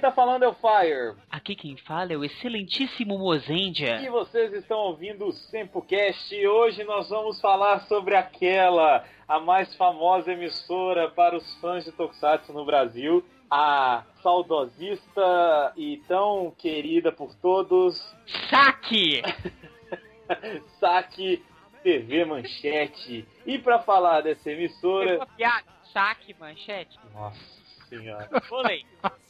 tá falando é o Fire. Aqui quem fala é o excelentíssimo Mozendia. E vocês estão ouvindo o SempoCast e hoje nós vamos falar sobre aquela, a mais famosa emissora para os fãs de Tokusatsu no Brasil, a saudosista e tão querida por todos, Saque! Saque TV Manchete. E para falar dessa emissora? Saque, manchete. nossa senhora.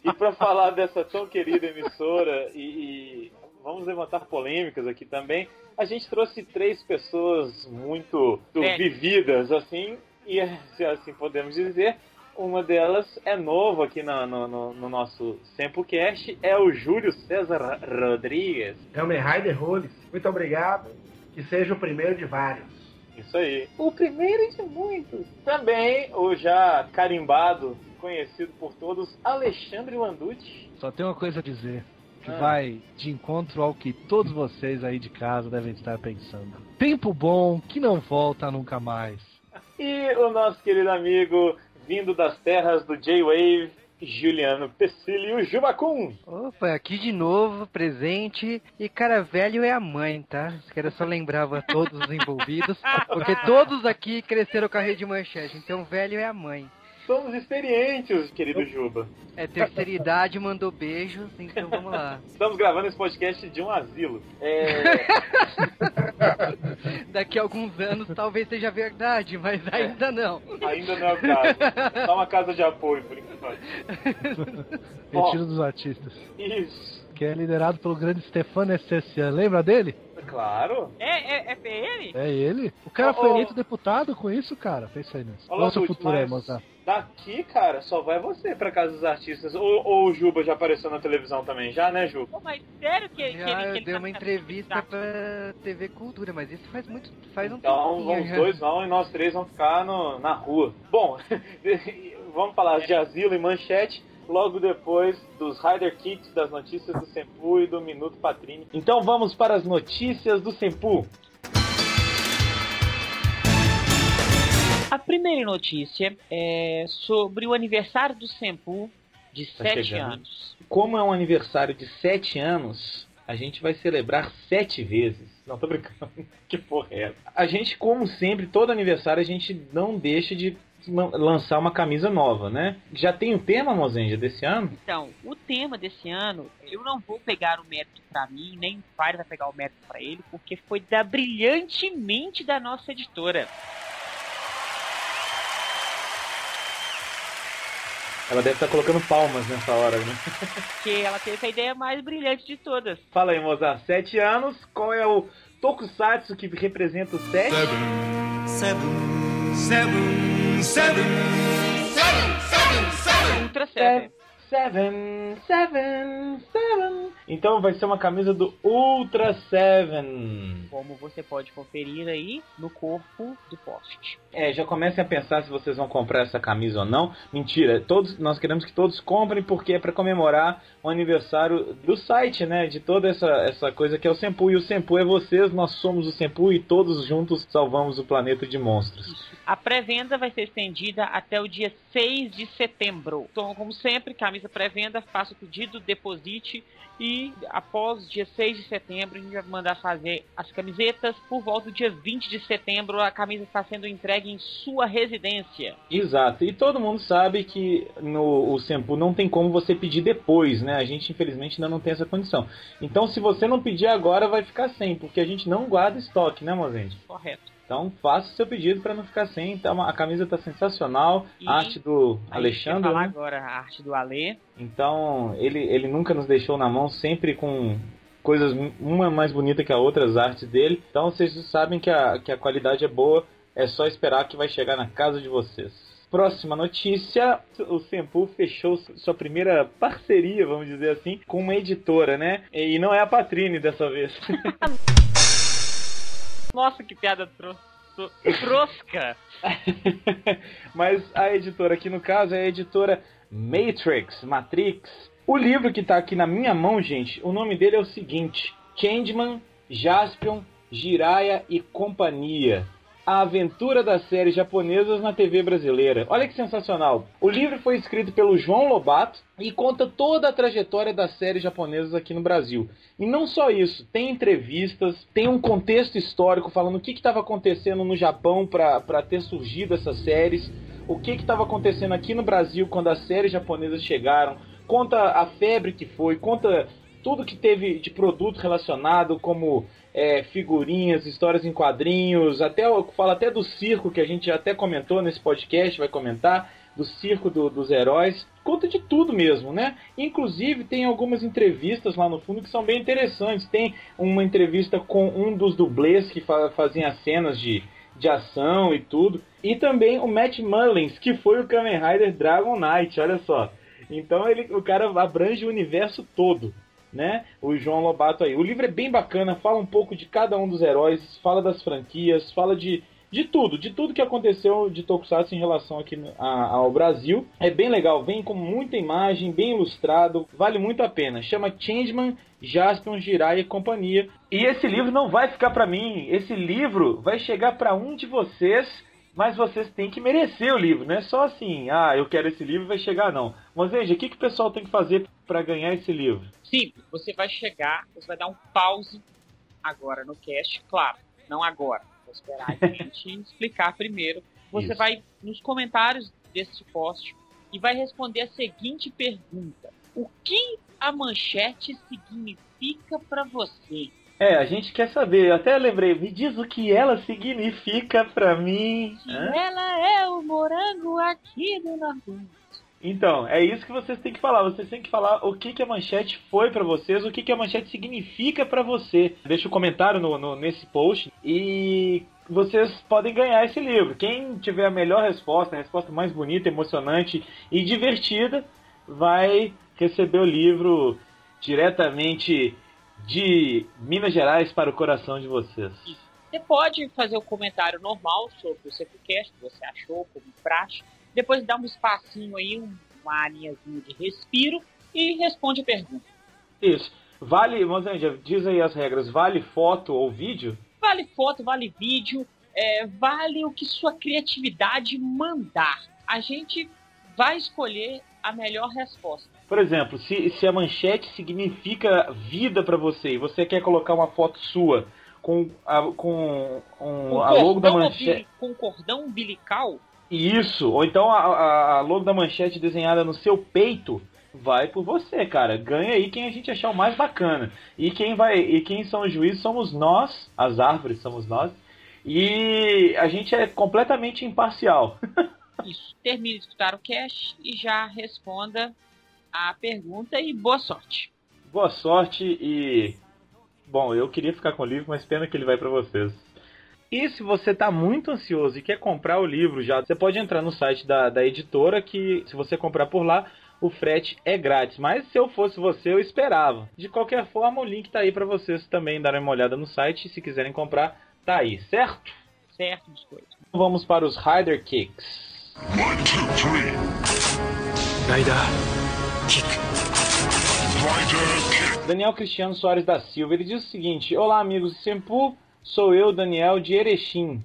E para falar dessa tão querida emissora e, e vamos levantar polêmicas aqui também, a gente trouxe três pessoas muito, vividas, assim, e se assim podemos dizer. Uma delas é nova aqui na- no, no, no nosso SempoCast, é o Júlio César Rodrigues. Kamen Rider Roles, muito obrigado. Que seja o primeiro de vários. Isso aí. O primeiro de muitos. Também o já carimbado, conhecido por todos, Alexandre Landucci. Só tem uma coisa a dizer. Que Ah. vai de encontro ao que todos vocês aí de casa devem estar pensando. Tempo bom que não volta nunca mais. E o nosso querido amigo, vindo das terras do J-Wave, Juliano Pecílio Jubacum. Opa, aqui de novo, presente. E cara, velho é a mãe, tá? Quero só lembrar a todos os envolvidos, porque todos aqui cresceram com a rede manchete, então velho é a mãe. Somos experientes, querido Juba. É terceira idade, mandou beijos, então vamos lá. Estamos gravando esse podcast de um asilo. É, Daqui a alguns anos talvez seja verdade, mas ainda não. ainda não é o caso. Só uma casa de apoio, por enquanto. Retiro dos artistas. Isso. Que é liderado pelo grande Stefano Essessian. Lembra dele? Claro. É, é, é PL? É ele. O cara Ô, foi eleito deputado com isso, cara. Pensa aí nisso. Ô, Qual é o seu Landucci, futuro aí, mas moça? Daqui, cara, só vai você pra casa dos artistas. Ou, ou o Juba já apareceu na televisão também, já, né, Juba? Pô, mas sério que, que ele, que ele deu tá uma entrevista pra TV Cultura, mas isso faz muito. faz um Então vamos já. dois vão e nós três vamos ficar no- na rua. Bom, vamos falar de asilo e manchete logo depois dos Rider Kicks, das notícias do Sempu e do Minuto Patrini. Então vamos para as notícias do Sempu. A primeira notícia é sobre o aniversário do Sempu de Tá 7 chegando. anos. Como é um aniversário de 7 anos, a gente vai celebrar sete vezes. Não, tô brincando. que porra é essa? A gente, como sempre, todo aniversário a gente não deixa de lançar uma camisa nova, né? Já tem o tema, Mozenja, desse ano? Então, o tema desse ano, eu não vou pegar o mérito pra mim, nem o Fire vai pegar o mérito pra ele, porque foi da brilhante mente da nossa editora. Ela deve estar colocando palmas nessa hora, né? Que ela teve a ideia mais brilhante de todas. Fala aí, Mozart. Sete anos, qual é o Tokusatsu que representa o sete? Ultra Seven. Seven, seven, seven. Então vai ser uma camisa do Ultra Seven. Como você pode conferir aí no corpo do post. É, já comecem a pensar se vocês vão comprar essa camisa ou não. Mentira, todos nós queremos que todos comprem porque é para comemorar o aniversário do site, né? De toda essa, essa coisa que é o Sempu. E o Sempu é vocês, nós somos o Sempu e todos juntos salvamos o planeta de monstros. A pré-venda vai ser estendida até o dia 6 de setembro. Então, como sempre, camisa pré-venda, faça o pedido, deposite e após o dia 6 de setembro a gente vai mandar fazer as camisetas. Por volta do dia 20 de setembro a camisa está sendo entregue em sua residência. Exato, e todo mundo sabe que no o Sempu não tem como você pedir depois, né? A gente infelizmente ainda não tem essa condição. Então se você não pedir agora vai ficar sem, porque a gente não guarda estoque, né, Mozende? Correto. Então faça o seu pedido para não ficar sem. Uma- a camisa tá sensacional, E a arte do ia Alexandre, falar né? agora a arte do Alê. Então ele, ele nunca nos deixou na mão, sempre com coisas uma mais bonita que a outra, as artes dele. Então vocês sabem que a, que a qualidade é boa, é só esperar que vai chegar na casa de vocês. Próxima notícia: o Sempu fechou sua primeira parceria, vamos dizer assim, com uma editora, né? E não é a Patrine dessa vez. Nossa, que piada tro... tro- trosca. Mas a editora aqui no caso é a editora Matrix, Matrix. O livro que tá aqui na minha mão, gente, o nome dele é o seguinte: Changeman, Jaspion, Jiraiya e Companhia. A aventura das séries japonesas na TV brasileira. Olha que sensacional. O livro foi escrito pelo João Lobato e conta toda a trajetória das séries japonesas aqui no Brasil. E não só isso, tem entrevistas, tem um contexto histórico falando o que estava acontecendo no Japão para ter surgido essas séries, o que estava acontecendo aqui no Brasil quando as séries japonesas chegaram, conta a febre que foi, conta tudo que teve de produto relacionado, como é, figurinhas, histórias em quadrinhos, até fala até do circo que a gente até comentou nesse podcast, vai comentar do circo do, dos heróis, conta de tudo mesmo, né? Inclusive tem algumas entrevistas lá no fundo que são bem interessantes. Tem uma entrevista com um dos dublês que fa faziam as cenas de, de ação e tudo, e também o Matt Mullins, que foi o Kamen Rider Dragon Knight, olha só. Então ele, o cara abrange o universo todo né? O João Lobato aí. O livro é bem bacana, fala um pouco de cada um dos heróis, fala das franquias, fala de, de tudo, de tudo que aconteceu de Tokusatsu em relação aqui a, ao Brasil. É bem legal, vem com muita imagem, bem ilustrado, vale muito a pena. Chama Changeman, Jaspion, Jirai e companhia. E esse livro não vai ficar para mim, esse livro vai chegar para um de vocês mas vocês têm que merecer o livro, não é só assim, ah, eu quero esse livro vai chegar, não. Mas veja, o que, que o pessoal tem que fazer para ganhar esse livro? Simples, você vai chegar, você vai dar um pause agora no cast, claro, não agora. Vou esperar a gente explicar primeiro. Você Isso. vai nos comentários desse post e vai responder a seguinte pergunta: O que a manchete significa para você? É, a gente quer saber. Eu até lembrei, me diz o que ela significa pra mim. Ela é o morango aqui do Nordeste. Então, é isso que vocês têm que falar. Vocês têm que falar o que, que a manchete foi para vocês, o que, que a manchete significa para você. Deixa um comentário no, no, nesse post e vocês podem ganhar esse livro. Quem tiver a melhor resposta, a resposta mais bonita, emocionante e divertida, vai receber o livro diretamente de Minas Gerais para o coração de vocês. Você pode fazer o um comentário normal sobre o CPCast, que você achou, como praxe. Depois dá um espacinho aí, uma linhazinha de respiro e responde a pergunta. Isso. Vale, Mozanja, diz aí as regras. Vale foto ou vídeo? Vale foto, vale vídeo, é, vale o que sua criatividade mandar. A gente vai escolher a melhor resposta. Por exemplo, se, se a manchete significa vida para você e você quer colocar uma foto sua com a, com um, com a logo da manchete. Com cordão umbilical? Isso, ou então a, a, logo da manchete desenhada no seu peito, vai por você, cara. Ganha aí quem a gente achar o mais bacana. E quem vai, e quem são os juízes somos nós, as árvores somos nós. E a gente é completamente imparcial. Isso. Termine de escutar o cast e já responda a pergunta e boa sorte. Boa sorte e. Bom, eu queria ficar com o livro, mas pena que ele vai para vocês. E se você está muito ansioso e quer comprar o livro já, você pode entrar no site da, da editora que, se você comprar por lá, o frete é grátis. Mas se eu fosse você, eu esperava. De qualquer forma, o link está aí para vocês também darem uma olhada no site. Se quiserem comprar, tá aí, certo? Certo, biscoito. Vamos para os Rider Kicks. One, two, three. Rider Kick. Rider Kick. Daniel Cristiano Soares da Silva, ele diz o seguinte: Olá, amigos de Sempu, sou eu, Daniel, de Erechim.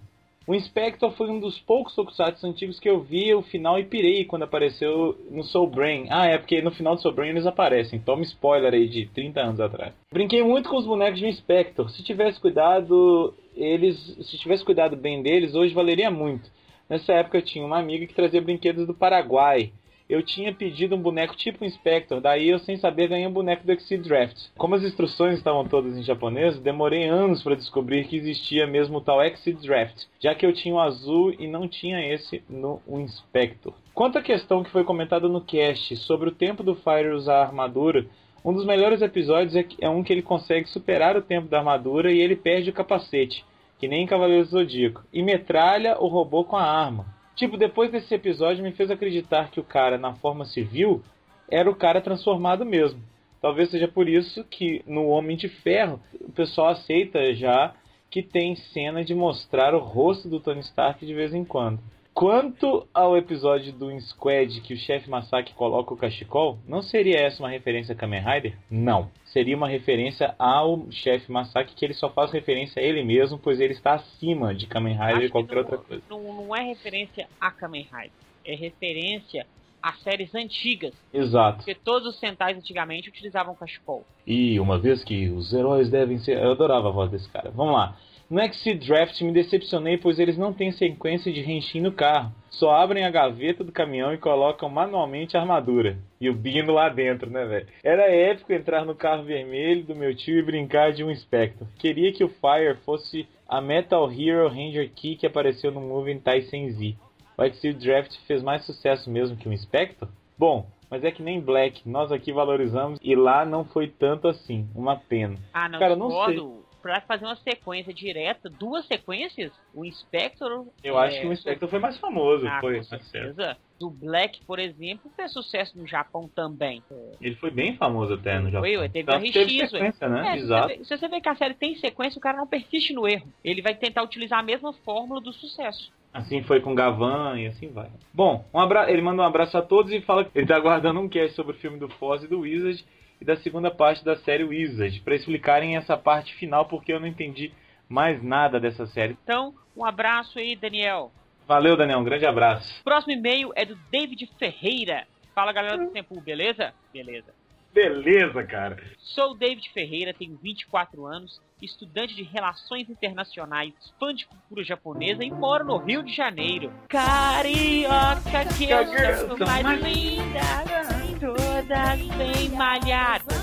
O Inspector foi um dos poucos tokusatsu antigos que eu vi o final e pirei quando apareceu no Soul Brain. Ah, é porque no final do Soul Brain eles aparecem. Toma spoiler aí de 30 anos atrás. Brinquei muito com os bonecos de Inspector. Se tivesse cuidado, eles, se tivesse cuidado bem deles, hoje valeria muito. Nessa época eu tinha uma amiga que trazia brinquedos do Paraguai. Eu tinha pedido um boneco tipo Inspector, daí eu sem saber ganhei um boneco do Exceed Draft. Como as instruções estavam todas em japonês, demorei anos para descobrir que existia mesmo o tal Exceed Draft, já que eu tinha o azul e não tinha esse no Inspector. Quanto à questão que foi comentada no cast sobre o tempo do Fire usar a armadura, um dos melhores episódios é, é um que ele consegue superar o tempo da armadura e ele perde o capacete que nem Cavaleiro do Zodíaco, e metralha o robô com a arma. Tipo, depois desse episódio me fez acreditar que o cara na forma civil era o cara transformado mesmo. Talvez seja por isso que no Homem de Ferro o pessoal aceita já que tem cena de mostrar o rosto do Tony Stark de vez em quando. Quanto ao episódio do Squad que o chefe Masaki coloca o cachecol, não seria essa uma referência a Kamen Rider? Não. Seria uma referência ao chefe Masaki que ele só faz referência a ele mesmo, pois ele está acima de Kamen Rider Acho e qualquer que não, outra coisa. Não, não é referência a Kamen Rider. É referência a séries antigas. Exato. Porque todos os Sentais antigamente utilizavam cachecol. E uma vez que os heróis devem ser. Eu adorava a voz desse cara. Vamos lá. No XC Draft me decepcionei, pois eles não têm sequência de Henshin no carro. Só abrem a gaveta do caminhão e colocam manualmente a armadura. E o Bino lá dentro, né, velho? Era épico entrar no carro vermelho do meu tio e brincar de um Spectre. Queria que o Fire fosse a Metal Hero Ranger Key que apareceu no movie Tyson Z. O XC Draft fez mais sucesso mesmo que um Spectre? Bom, mas é que nem Black, nós aqui valorizamos e lá não foi tanto assim. Uma pena. Ah, não, Cara, não discordo. Pra fazer uma sequência direta, duas sequências, o Inspector. Eu acho que o Spectre foi mais famoso. Ah, foi, com certo. certeza. Do Black, por exemplo, fez sucesso no Japão também. Ele foi bem famoso até no Japão. Foi, ué, teve Tanto a que teve RX, ué. sequência, né? É, se, Exato. você vê, se você vê que a série tem sequência, o cara não persiste no erro. Ele vai tentar utilizar a mesma fórmula do sucesso. Assim foi com Gavan e assim vai. Bom, um abra... ele manda um abraço a todos e fala que ele tá aguardando um cast sobre o filme do Foz e do Wizard e da segunda parte da série Wizard, pra explicarem essa parte final porque eu não entendi mais nada dessa série. Então, um abraço aí, Daniel. Valeu, Daniel, um grande abraço. Próximo e-mail é do David Ferreira. Fala, galera do Tempo, beleza? Beleza. Beleza, cara. Sou o David Ferreira, tenho 24 anos, estudante de Relações Internacionais, fã de cultura japonesa e moro no Rio de Janeiro. Carioca que eu sou mais linda, todas bem malhadas.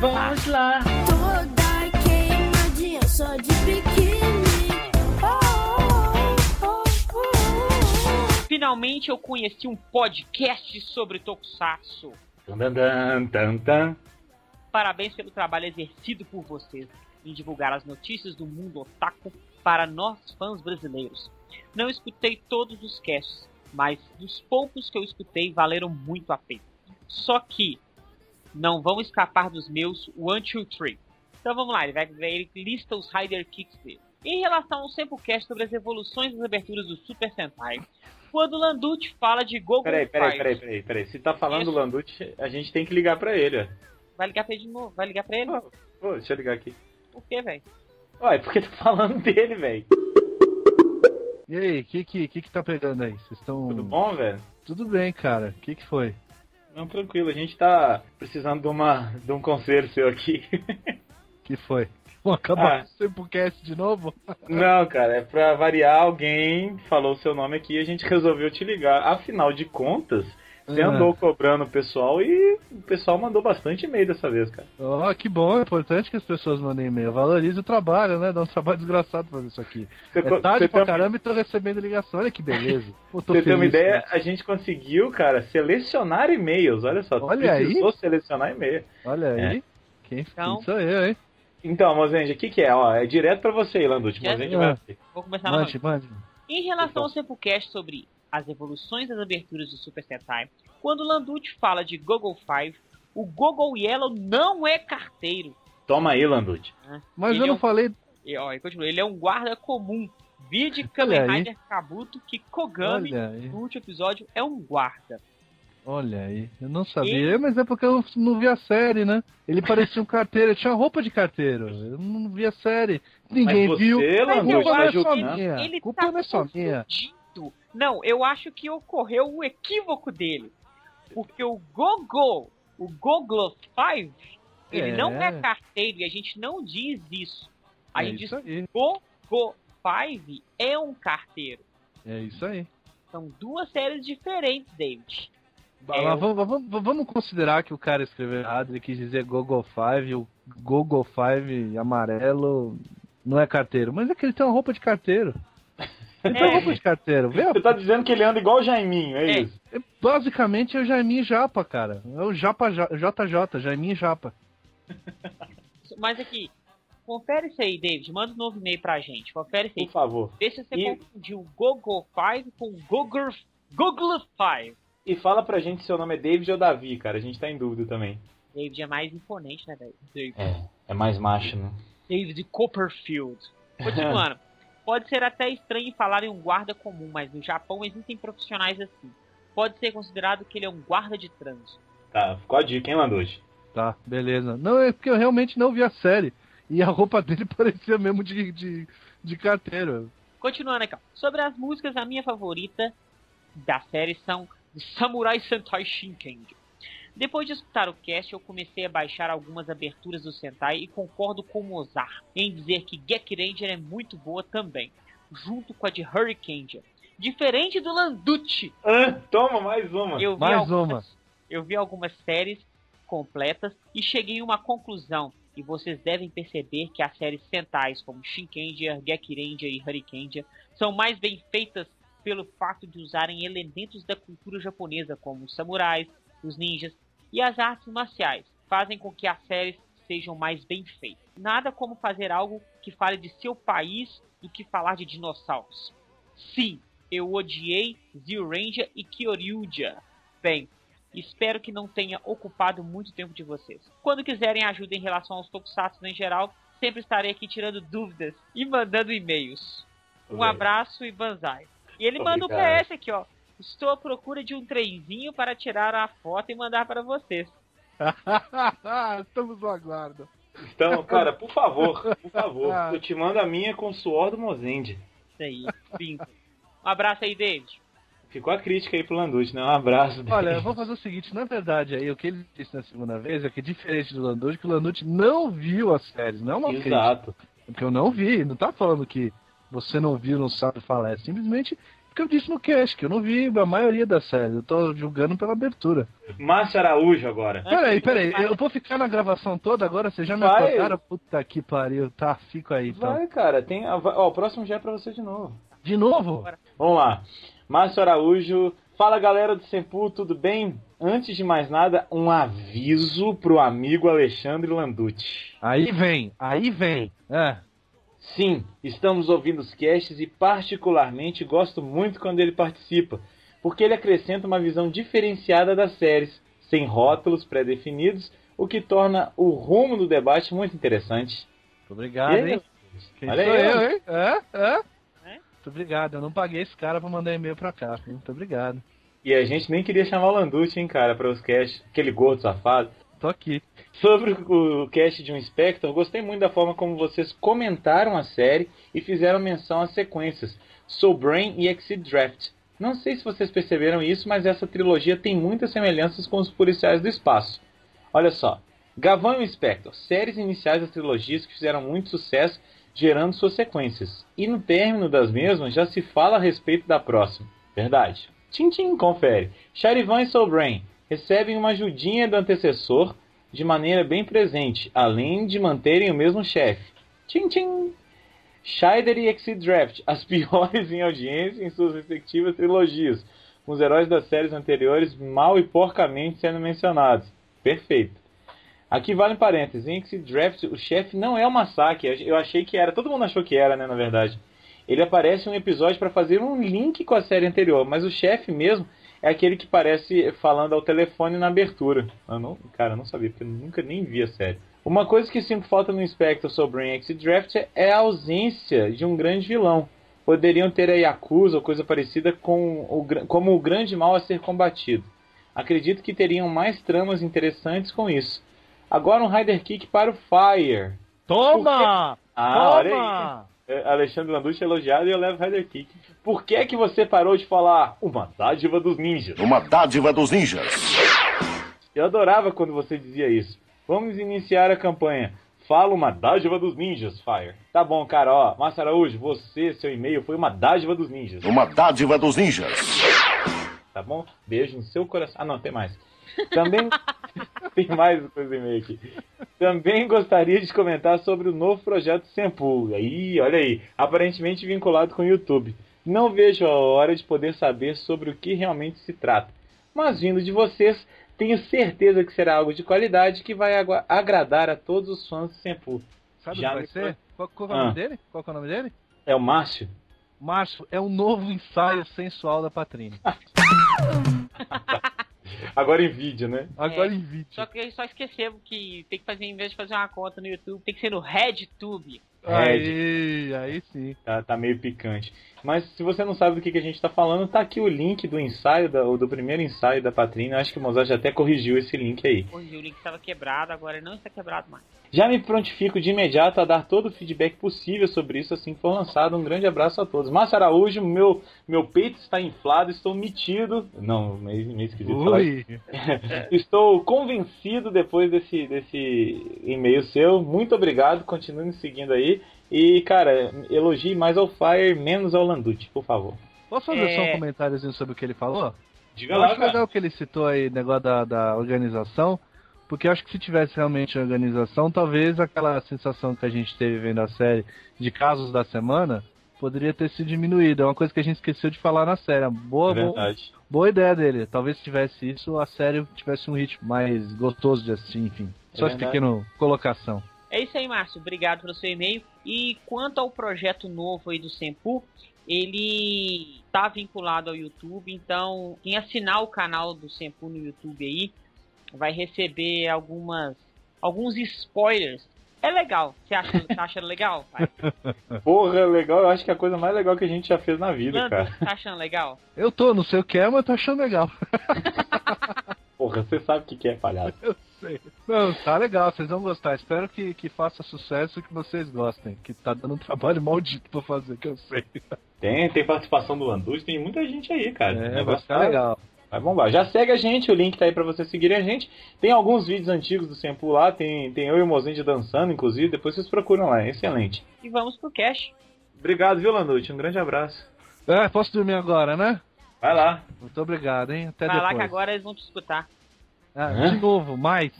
Vamos lá. lá. Toda queimadinha só de biquíni. Oh, oh, oh, oh, Finalmente eu conheci um podcast sobre Tokusatsu. Tan, tan, tan, tan. Parabéns pelo trabalho exercido por vocês em divulgar as notícias do mundo otaku para nós fãs brasileiros. Não escutei todos os casts, mas dos poucos que eu escutei valeram muito a pena. Só que não vão escapar dos meus One, Two, Three. Então vamos lá, ele, vai, ele lista os Rider Kicks dele. Em relação ao Samplecast sobre as evoluções das aberturas do Super Sentai, quando o Landucci fala de Gogo Peraí, peraí, Fight- peraí, peraí, peraí. Se tá falando Isso. do Landucci, a gente tem que ligar pra ele, ó. Vai ligar pra ele de novo? Vai ligar pra ele? Pô, deixa eu ligar aqui. Por quê, velho? Ué, porque tá falando dele, velho. E aí, o que, que, que que tá pegando aí? Vocês estão. Tudo bom, velho? Tudo bem, cara. O que, que foi? Não, tranquilo, a gente tá precisando de, uma, de um conselho seu aqui. que foi? Vou acabar Ah. o Samplecast de novo? Não, cara, é pra variar, alguém falou o seu nome aqui e a gente resolveu te ligar. Afinal de contas, você Ah. andou cobrando o pessoal e o pessoal mandou bastante e-mail dessa vez, cara. Ó, que bom, é importante que as pessoas mandem e-mail. Valorize o trabalho, né? Dá um trabalho desgraçado fazer isso aqui. Você, É tarde pra tem, caramba e tô recebendo ligação. Olha que beleza. Você tem uma ideia, né? a gente conseguiu, cara, selecionar e-mails. Olha só, Olha aí. precisou selecionar e-mail. Olha aí. Quem, Então- sou eu, hein? Então, Mozende, o que, que é? Ó, é direto pra você, Landucci. Direto? Mozende vai. Vou começar Mande, mande. Em relação ao Samplecast sobre as evoluções das aberturas do Super Sentai, quando o Landucci fala de Google 5, o Google Yellow não é carteiro. Toma aí, Landucci. Mas Ele eu é não um- falei. E, ó, ele continua, ele é um guarda comum. Vide Kamen. Rider Kabuto que Kogami, no último episódio, é um guarda. Olha aí, eu não sabia, mas é porque eu não vi a série, né? Ele parecia um carteiro, ele tinha roupa de carteiro. Eu não vi a série. Ninguém Mas viu. você, Mas Landucci, eu acho julgando. que minha. ele Culpa tá não é só minha. Não, eu acho que ocorreu um equívoco dele. Porque o Gogo, o Google 5, ele É. não é carteiro e a gente não diz isso. A É gente diz aí. Gogo 5 é um carteiro. É isso aí. São duas séries diferentes, David. É, vamos, vamos- vamos considerar que o cara escreveu errado, ele quis dizer Google 5, o Google 5 amarelo não é carteiro. Mas é que ele tem uma roupa de carteiro. Ele tem É. roupa de carteiro. Vê, Você tá dizendo que ele anda igual o Jaiminho, é, É. isso? é- basicamente é o Jaiminho Japa, cara. É o Japa JJ, Jaiminho Japa. Mas aqui, confere isso aí, David. Manda um novo e-mail pra gente. Confere isso aí. Por favor. Vê se você E- confundiu o Google 5 com o Google, Google 5. E fala pra gente se seu nome é David ou Davi, cara. A gente tá em dúvida também. David é mais imponente, né, velho? David. É, é mais macho, né? David Copperfield. Continuando. Pode ser até estranho falar em um guarda comum, mas no Japão existem profissionais assim. Pode ser considerado que ele é um guarda de trânsito. Tá, ficou a dica, hein, Landucci? Tá, beleza. Não, é porque eu realmente não vi a série. E a roupa dele parecia mesmo de, de, de carteiro. Continuando aqui, ó. sobre as músicas, a minha favorita da série são Samurai Sentai Shinken. Depois de escutar o cast, eu comecei a baixar algumas aberturas do Sentai e concordo com o Mozart em dizer que Gek Ranger é muito boa também, junto com a de Hurricane. Diferente do Landucci, Ah, toma, mais uma. eu vi, Mais algumas, eu vi algumas séries completas e cheguei a uma conclusão. E vocês devem perceber que as séries Sentais como Shinkenger, Gekiranger e Hurricane são mais bem feitas pelo fato de usarem elementos da cultura japonesa, como os samurais, os ninjas e as artes marciais. Fazem com que as séries sejam mais bem feitas. Nada como fazer algo que fale de seu país do que falar de dinossauros. Sim, eu odiei Zero Ranger e Kyoryuja. Bem, espero que não tenha ocupado muito tempo de vocês. Quando quiserem ajuda em relação aos tokusatsu em geral, sempre estarei aqui tirando dúvidas e mandando e-mails. Um abraço e banzai. E ele manda um Obrigado. PS aqui, ó. Estou à procura de um trenzinho para tirar a foto e mandar para vocês. Estamos no aguardo. Então, cara, por favor, por favor, eu te mando a minha com o suor do Mozende. Isso aí, lindo. Um abraço aí, David. Ficou a crítica aí pro Landucci, né? Um abraço. dele. Olha, eu vou fazer o seguinte, na verdade, aí o que ele disse na segunda vez é que diferente do Landucci, que o Landucci não viu as séries, não é uma crítica. Exato. Porque eu não vi, não tá falando que você não viu, não sabe falar, é simplesmente porque eu disse no cast, que eu não vi a maioria das séries, eu tô julgando pela abertura. Márcio Araújo agora. Peraí, peraí, eu vou ficar na gravação toda agora, você já me Vai. acordaram? Puta que pariu, tá, fico aí então. Vai, cara, tem. a- Ó, o próximo já é pra você de novo. De novo? Vamos lá. Márcio Araújo. Fala galera do Sempu, tudo bem? Antes de mais nada, um aviso pro amigo Alexandre Landucci. Aí vem, aí vem. É, Sim, estamos ouvindo os casts e particularmente gosto muito quando ele participa, porque ele acrescenta uma visão diferenciada das séries, sem rótulos pré-definidos, o que torna o rumo do debate muito interessante. muito obrigado, aí, hein? Quem Olha sou aí, eu, hein? É, é. É? Muito obrigado, eu não paguei esse cara pra mandar e-mail pra cá. Muito obrigado. E a gente nem queria chamar o Landucci, hein, cara, para os casts, aquele gordo safado. Tô aqui. Sobre o cast de um Inspector, gostei muito da forma como vocês comentaram a série e fizeram menção às sequências Soul Brain e Exit Draft. Não sei se vocês perceberam isso, mas essa trilogia tem muitas semelhanças com os policiais do espaço. Olha só, Gavão e o Inspector, séries iniciais das trilogias que fizeram muito sucesso, gerando suas sequências. E no término das mesmas já se fala a respeito da próxima. Verdade. Tchim, confere. Charivan e Soul Brain recebem uma ajudinha do antecessor de maneira bem presente, além de manterem o mesmo chefe. Tchim, tchim. Scheider e Exit Draft, as piores em audiência em suas respectivas trilogias, com os heróis das séries anteriores mal e porcamente sendo mencionados. Perfeito. Aqui vale um parênteses, em Exit Draft o chefe não é o Masaki, eu achei que era, todo mundo achou que era, né, na verdade. Ele aparece em um episódio para fazer um link com a série anterior, mas o chefe mesmo é aquele que parece falando ao telefone na abertura. Eu não, cara, eu não sabia, porque eu nunca nem vi a série. Uma coisa que sinto falta no Inspector sobre o Exit Draft é a ausência de um grande vilão. Poderiam ter a Yakuza ou coisa parecida com o, como o grande mal a ser combatido. Acredito que teriam mais tramas interessantes com isso. Agora um Rider Kick para o Fire. Toma! Ah, olha aí. É, Alexandre Landucci elogiado e eu levo Rider Kick. Por que é que você parou de falar uma dádiva dos ninjas? Uma dádiva dos ninjas. Eu adorava quando você dizia isso. Vamos iniciar a campanha. Fala uma dádiva dos ninjas, Fire. Tá bom, cara, ó. Márcio Araújo, você, seu e-mail foi uma dádiva dos ninjas. Uma dádiva dos ninjas. Tá bom? Beijo no seu coração. Ah, não, tem mais. Também. tem mais coisa no e-mail aqui. Também gostaria de comentar sobre o novo projeto Sempu. Aí, olha aí. Aparentemente vinculado com o YouTube. Não vejo a hora de poder saber sobre o que realmente se trata. Mas vindo de vocês, tenho certeza que será algo de qualidade que vai agradar a todos os fãs de Sempu. Sabe o Já que vai me ser? Qual, qual é o Ah. nome dele? Qual que é o nome dele? É o Márcio? Márcio, é um novo ensaio sensual da Patrine. Agora em vídeo, né? Agora É, em vídeo. Só que só esquecemos que tem que fazer, em vez de fazer uma conta no YouTube, tem que ser no RedTube. Aí, aí sim. Tá, tá meio picante. Mas se você não sabe do que, que a gente tá falando, tá aqui o link do ensaio, da, ou do primeiro ensaio da Patrina. Acho que o Mozart já até corrigiu esse link aí. Corrigiu o link estava quebrado, agora ele não está quebrado mais. Já me prontifico de imediato a dar todo o feedback possível sobre isso assim que for lançado. Um grande abraço a todos. Márcio Araújo, meu, meu peito está inflado, estou metido. Não, meio, meio esquisito falar isso. Ui. Estou convencido depois desse, desse e-mail seu. Muito obrigado, continue me seguindo aí. E, cara, elogie mais ao Fire, menos ao Landucci, por favor. Posso fazer só É. um comentáriozinho sobre o que ele falou? Diga Eu lá, acho cara. legal que ele citou aí o negócio da, da organização, porque eu acho que se tivesse realmente organização, talvez aquela sensação que a gente teve vendo a série de casos da semana poderia ter sido diminuída. É uma coisa que a gente esqueceu de falar na série. Boa, É boa, verdade. boa ideia dele. Talvez se tivesse isso, a série tivesse um ritmo mais gostoso de assistir, enfim. É Só essa verdade. pequena colocação. É isso aí, Márcio. Obrigado pelo seu e-mail. E quanto ao projeto novo aí do Sempu, ele está vinculado ao YouTube, então quem assinar o canal do Sempu no YouTube aí vai receber algumas alguns spoilers. É legal. Você acha, tá achando legal? pai? Porra, legal. Eu acho que é a coisa mais legal que a gente já fez na vida, Nando, cara. tá achando legal? Eu tô, não sei o que é, mas tô achando legal. Porra, você sabe o que que é, palhaço. sei. Não, tá legal, vocês vão gostar. Espero que, que faça sucesso e que vocês gostem. Que tá dando um trabalho maldito pra fazer, que eu sei. Tem, tem participação do Landucci, tem muita gente aí, cara. É, vai ficar tá- legal. Vai bombar. Já segue a gente, o link tá aí pra vocês seguirem a gente. Tem alguns vídeos antigos do Sempu lá, tem, tem eu e o Mozende dançando, inclusive, depois vocês procuram lá, é excelente. E vamos pro cash. Obrigado, viu, Landucci? Um grande abraço. É, posso dormir agora, né? Vai lá. Muito obrigado, hein? Até Vai lá depois. que agora eles vão te escutar. Ah, Hã? de novo, mais.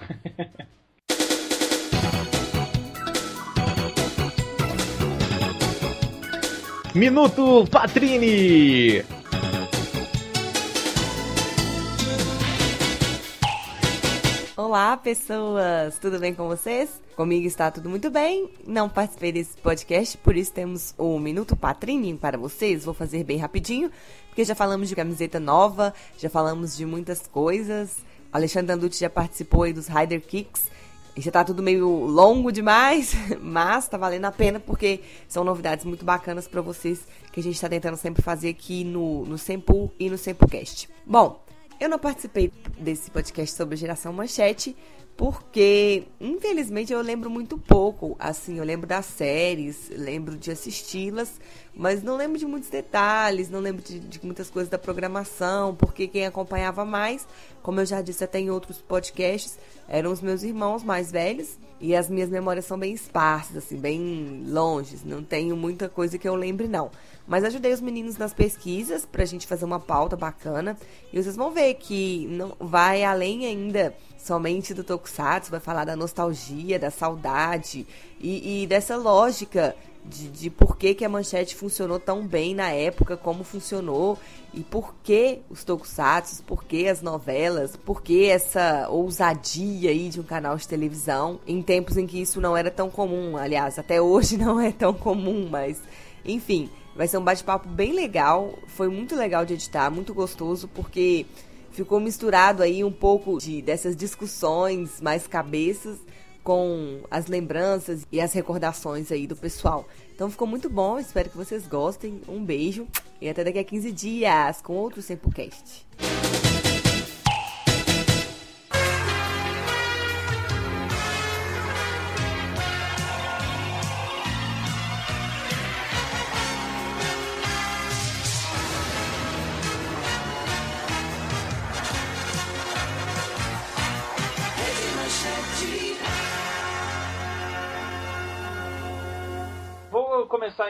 Minuto Patrini! Olá, pessoas! Tudo bem com vocês? Comigo está tudo muito bem. Não participei desse podcast, por isso temos o Minuto Patrini para vocês. Vou fazer bem rapidinho, porque já falamos de camiseta nova, já falamos de muitas coisas. Alexandre Anducci já participou aí dos Rider Kicks. E já tá tudo meio longo demais, mas tá valendo a pena porque são novidades muito bacanas para vocês que a gente tá tentando sempre fazer aqui no, no Sempu e no SempuCast. Bom, eu não participei desse podcast sobre geração manchete porque, infelizmente, eu lembro muito pouco. Assim, eu lembro das séries, lembro de assisti-las, mas não lembro de muitos detalhes, não lembro de, de muitas coisas da programação, porque quem acompanhava mais, como eu já disse até em outros podcasts, eram os meus irmãos mais velhos. E as minhas memórias são bem esparsas, assim, bem longes. Não tenho muita coisa que eu lembre, não. Mas ajudei os meninos nas pesquisas pra gente fazer uma pauta bacana. E vocês vão ver que não vai além ainda somente do Tokusatsu, vai falar da nostalgia, da saudade e, e dessa lógica de, de por que, que a manchete funcionou tão bem na época, como funcionou, e por que os tokusatsu, por que as novelas, por que essa ousadia aí de um canal de televisão, em tempos em que isso não era tão comum, aliás, até hoje não é tão comum, mas enfim, vai ser um bate-papo bem legal, foi muito legal de editar, muito gostoso, porque ficou misturado aí um pouco de dessas discussões mais cabeças com as lembranças e as recordações aí do pessoal. Então ficou muito bom, espero que vocês gostem. Um beijo e até daqui a 15 dias com outro Sempocast.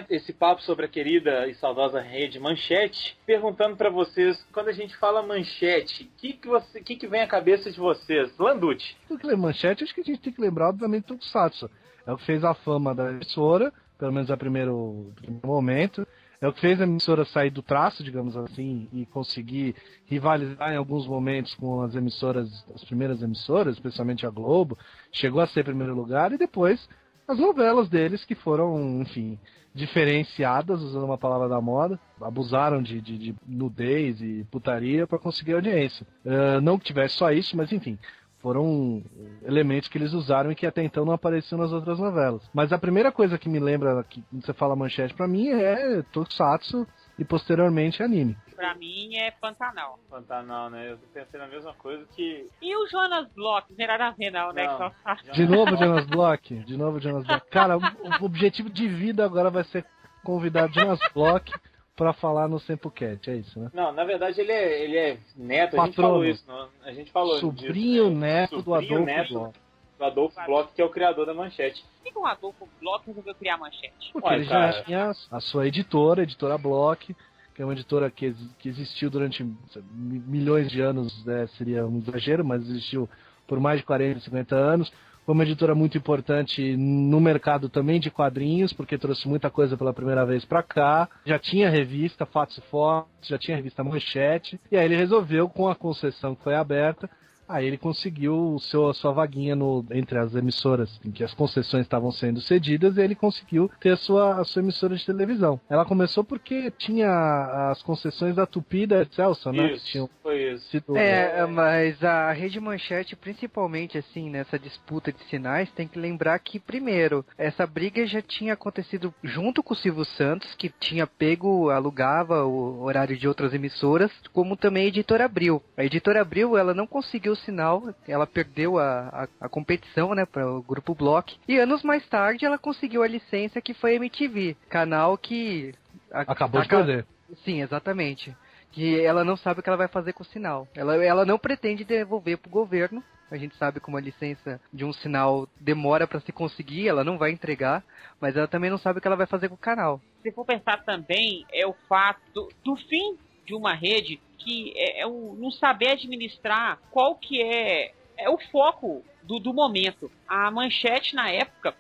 Esse papo sobre a querida e saudosa rede Manchete, perguntando pra vocês, quando a gente fala Manchete, o que que, que que vem à cabeça de vocês? Landucci. Manchete, acho que a gente tem que lembrar, obviamente, do Tokusatsu. É o que fez a fama da emissora, pelo menos a primeiro, primeiro momento. É o que fez a emissora sair do traço, digamos assim, e conseguir rivalizar em alguns momentos com as emissoras, as primeiras emissoras, especialmente a Globo. Chegou a ser primeiro lugar e depois as novelas deles que foram, enfim, diferenciadas, usando uma palavra da moda, abusaram de, de- de nudez e putaria para conseguir audiência. Eh, não que tivesse só isso, mas enfim, foram elementos que eles usaram e que até então não apareciam nas outras novelas. Mas a primeira coisa que me lembra que você fala manchete pra mim é Tokusatsu e posteriormente anime. Pra mim é Pantanal. Pantanal, né? Eu pensei na mesma coisa que. E o Jonas Bloch, não era não, né? Não. Só faz- De novo Jonas Block, de novo Jonas Block. Cara, o, objetivo de vida agora vai ser convidar Jonas Block pra falar no Sempocast, é isso, né? Não, na verdade ele é, ele é neto, a gente Patrono. falou isso, não? a gente falou Sobrinho disso, né? neto do Sobrinho Adolfo neto Block. Do Adolfo Bloch, que é o criador da manchete. Por que o Adolfo Bloch resolveu criar a manchete? Porque Ué, ele cara. já tinha a sua editora, a editora Block, que é uma editora que, que existiu durante mi- milhões de anos, né, seria um exagero, mas existiu por mais de 40, 50 anos. Foi uma editora muito importante no mercado também de quadrinhos, porque trouxe muita coisa pela primeira vez pra cá. Já tinha revista Fatos e Fotos, já tinha revista Manchete. E aí ele resolveu, com a concessão que foi aberta, Aí ele conseguiu o seu, a sua vaguinha no, entre as emissoras em que as concessões estavam sendo cedidas e ele conseguiu ter a sua, a sua emissora de televisão. Ela começou porque tinha as concessões da Tupi e da Excelsior, né? que tinham Isso, foi isso. sido É, mas a Rede Manchete, principalmente assim, nessa disputa de sinais, tem que lembrar que, primeiro, essa briga já tinha acontecido junto com o Silvio Santos, que tinha pego, alugava o horário de outras emissoras, como também a Editora Abril. A Editora Abril, ela não conseguiu o sinal, ela perdeu a, a, a competição, né, para o Grupo Block, e anos mais tarde ela conseguiu a licença que foi a MTV, canal que... a- acabou de perder. Sim, exatamente. Que ela não sabe o que ela vai fazer com o sinal. Ela, ela não pretende devolver pro governo. A gente sabe como a licença de um sinal demora para se conseguir, ela não vai entregar, mas ela também não sabe o que ela vai fazer com o canal. Se for pensar também, é o fato do fim de uma rede que é, é o não saber administrar qual que é, é o foco do, do momento. A manchete na época,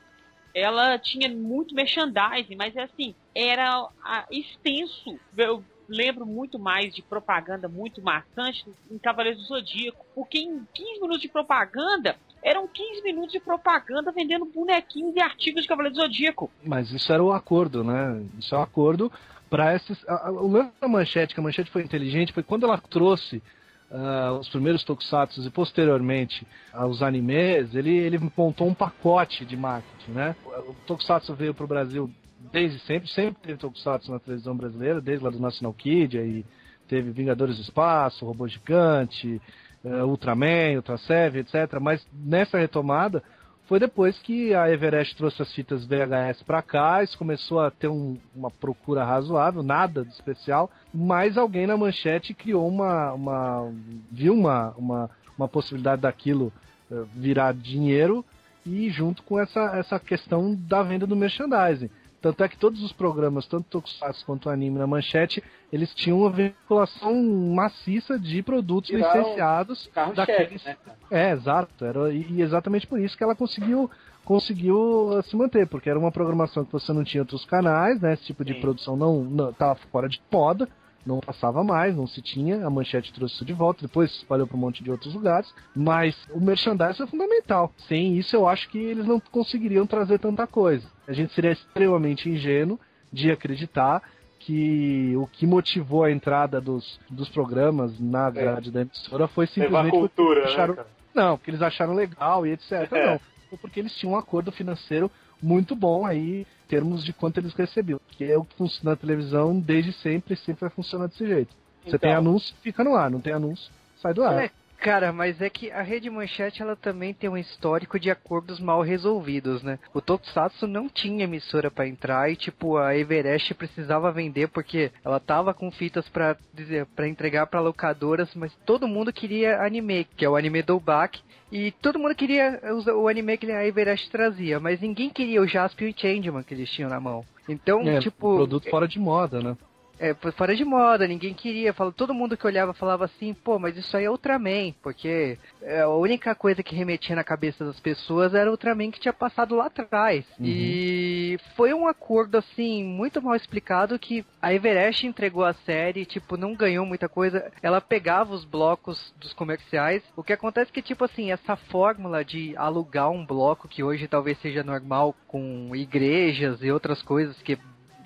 ela tinha muito merchandising, mas assim, era extenso. Eu lembro muito mais de propaganda muito maçante em Cavaleiros do Zodíaco, porque em 15 minutos de propaganda, eram 15 minutos de propaganda vendendo bonequinhos e artigos de Cavaleiros do Zodíaco. Mas isso era o acordo, né? Isso é um acordo para esses. O lance da manchete, que a manchete foi inteligente, foi quando ela trouxe ah, os primeiros tokusatsu e posteriormente aos animes, ele, ele montou um pacote de marketing, né? O tokusatsu veio para o Brasil desde sempre, sempre teve tokusatsu na televisão brasileira, desde lá do National Kid, aí teve Vingadores do Espaço, Robô Gigante, eh, Ultraman, Ultra Seven, etc. Mas nessa retomada foi depois que a Everest trouxe as fitas VHS para cá, isso começou a ter um- uma procura razoável, nada de especial, mas alguém na manchete criou uma. uma viu uma, uma, uma possibilidade daquilo eh, virar dinheiro e junto com essa, essa questão da venda do merchandising. Tanto é que todos os programas, tanto Tokusatsu quanto anime na manchete, eles tinham uma veiculação maciça de produtos Viraram licenciados daqueles né? é, exato. Era, e, exatamente por isso que ela conseguiu, conseguiu uh, se manter, porque era uma programação que você não tinha outros canais, né? Esse tipo de Sim. produção não, não tava fora de moda, não passava mais, não se tinha. A manchete trouxe isso de volta, depois se espalhou para um monte de outros lugares. Mas o merchandising é fundamental. Sem isso, eu acho que eles não conseguiriam trazer tanta coisa. A gente seria extremamente ingênuo de acreditar que o que motivou a entrada dos, dos programas na grade da emissora foi simplesmente cultura, né, acharam, cara? não, porque eles acharam legal e etc. É. Não. Foi porque eles tinham um acordo financeiro muito bom aí, em termos de quanto eles recebiam. Que é o que funciona na televisão desde sempre sempre vai funcionar desse jeito. Você Então. tem anúncio, fica no ar. Não tem anúncio, sai do ar. É, cara, mas é que a Rede Manchete ela também tem um histórico de acordos mal resolvidos, né? O Tokusatsu não tinha emissora pra entrar e tipo a Everest precisava vender porque ela tava com fitas pra dizer para entregar pra locadoras, mas todo mundo queria anime, que é o anime do Bak, e todo mundo queria o anime que a Everest trazia, mas ninguém queria o Jaspion e Changeman que eles tinham na mão. Então, É, tipo, produto fora de moda, né? É, foi fora de moda, ninguém queria. Fala, todo mundo que olhava falava assim, pô, mas isso aí é Ultraman, porque é, a única coisa que remetia na cabeça das pessoas era o Ultraman que tinha passado lá atrás. Uhum. E foi um acordo, assim, muito mal explicado que a Everest entregou a série, tipo, não ganhou muita coisa. Ela pegava os blocos dos comerciais. O que acontece é que, tipo assim, essa fórmula de alugar um bloco, que hoje talvez seja normal com igrejas e outras coisas que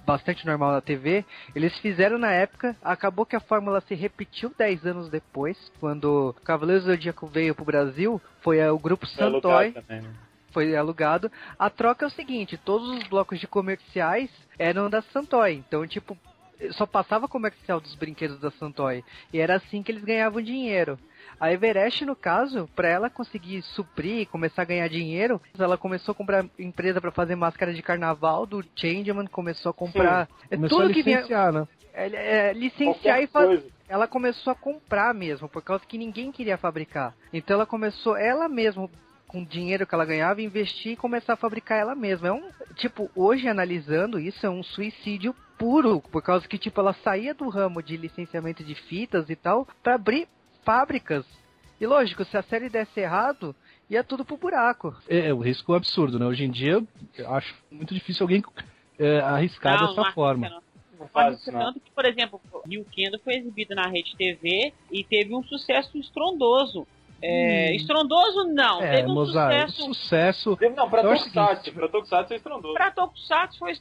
bastante normal na TV, eles fizeram na época, acabou que a fórmula se repetiu 10 anos depois, quando Cavaleiros do Zodíaco veio pro Brasil, foi o grupo Santoy, também, né? foi alugado. A troca é o seguinte, todos os blocos de comerciais eram da Santoy, então tipo, só passava comercial dos brinquedos da Santoy, e era assim que eles ganhavam dinheiro. A Everest, no caso, para ela conseguir suprir e começar a ganhar dinheiro, ela começou a comprar empresa para fazer máscara de carnaval do Changeman, começou a comprar é Começou a tudo que vinha licenciar, né? é, é, licenciar Qualquer e fazer ela começou a comprar mesmo, por causa que ninguém queria fabricar. Então ela começou, ela mesma, com o dinheiro que ela ganhava, investir e começar a fabricar ela mesma. É um, tipo, hoje analisando isso, é um suicídio puro, por causa que, tipo, ela saía do ramo de licenciamento de fitas e tal, pra abrir fábricas. E lógico, se a série desse errado, ia tudo pro buraco. É, o risco é absurdo, né? Hoje em dia, eu acho muito difícil alguém é, arriscar Não, dessa não forma. não. Tanto não. que, por exemplo, New Kendo foi exibido na Rede TV e teve um sucesso estrondoso. É, estrondoso não, É, teve um Mozart, sucesso. sucesso. Não, pra Tokusatsu. seguinte- Pra Tokusatsu é estrondoso. Pra Tokusatsu foi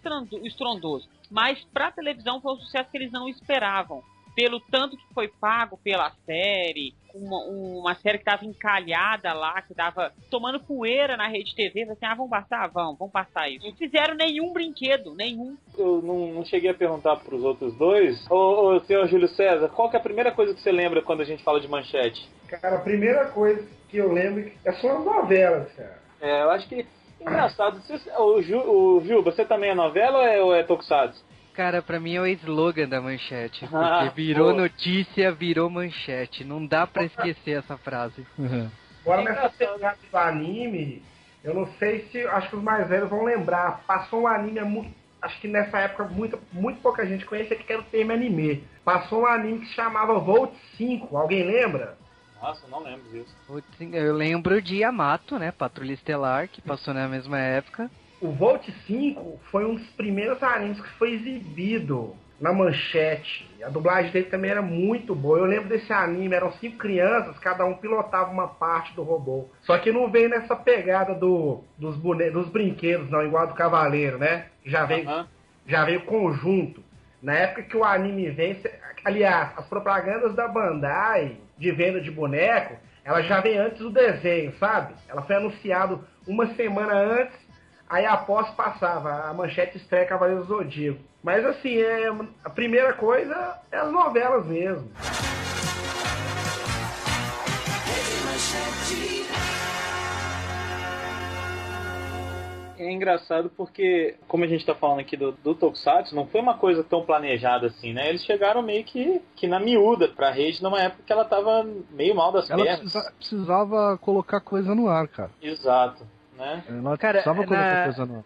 estrondoso, mas pra televisão foi um sucesso que eles não esperavam. Pelo tanto que foi pago pela série, uma, uma série que tava encalhada lá, que tava tomando poeira na rede TV, assim, ah, vamos passar? Vamos, vamos passar isso. Não fizeram nenhum brinquedo, nenhum. Eu não, não cheguei a perguntar pros outros dois. Ô, ô, senhor Júlio César, qual que é a primeira coisa que você lembra quando a gente fala de manchete? Cara, a primeira coisa que eu lembro é só as novelas, cara. É, eu acho que. Engraçado. Você, o, Ju, o Gil, você também é novela ou é, ou é Tokusatsu? Cara, pra mim é o slogan da manchete. Porque Ah, virou boa. notícia, virou manchete. Não dá pra esquecer essa frase. Uhum. Agora É nessa pegada do anime, eu não sei se. Acho que os mais velhos vão lembrar. Passou um anime muito. Acho que nessa época muito, muito pouca gente conhecia que era o termo anime. Passou um anime que se chamava Volt 5. Alguém lembra? Nossa, não lembro disso. Eu lembro de Yamato, né? Patrulha Estelar, que passou na mesma época. O Volt 5 foi um dos primeiros animes que foi exibido na manchete. A dublagem dele também era muito boa. Eu lembro desse anime, eram cinco crianças, cada um pilotava uma parte do robô. Só que não veio nessa pegada do, dos, bone... dos brinquedos, não, igual a do Cavaleiro, né? Já veio, Aham. já veio conjunto. Na época que o anime vem, aliás, as propagandas da Bandai de venda de boneco, ela já vem antes do desenho, sabe? Ela foi anunciado uma semana antes, aí após passava a manchete estreia Cavaleiros do Zodíaco. Mas assim, é, a primeira coisa é as novelas mesmo. É engraçado porque, como a gente tá falando aqui do, do Tokusatsu, não foi uma coisa tão planejada assim, né? Eles chegaram meio que, que na miúda pra rede numa época que ela tava meio mal das Ela pernas. precisa- precisava colocar coisa no ar, cara. Exato, né? Ela Cara, na-.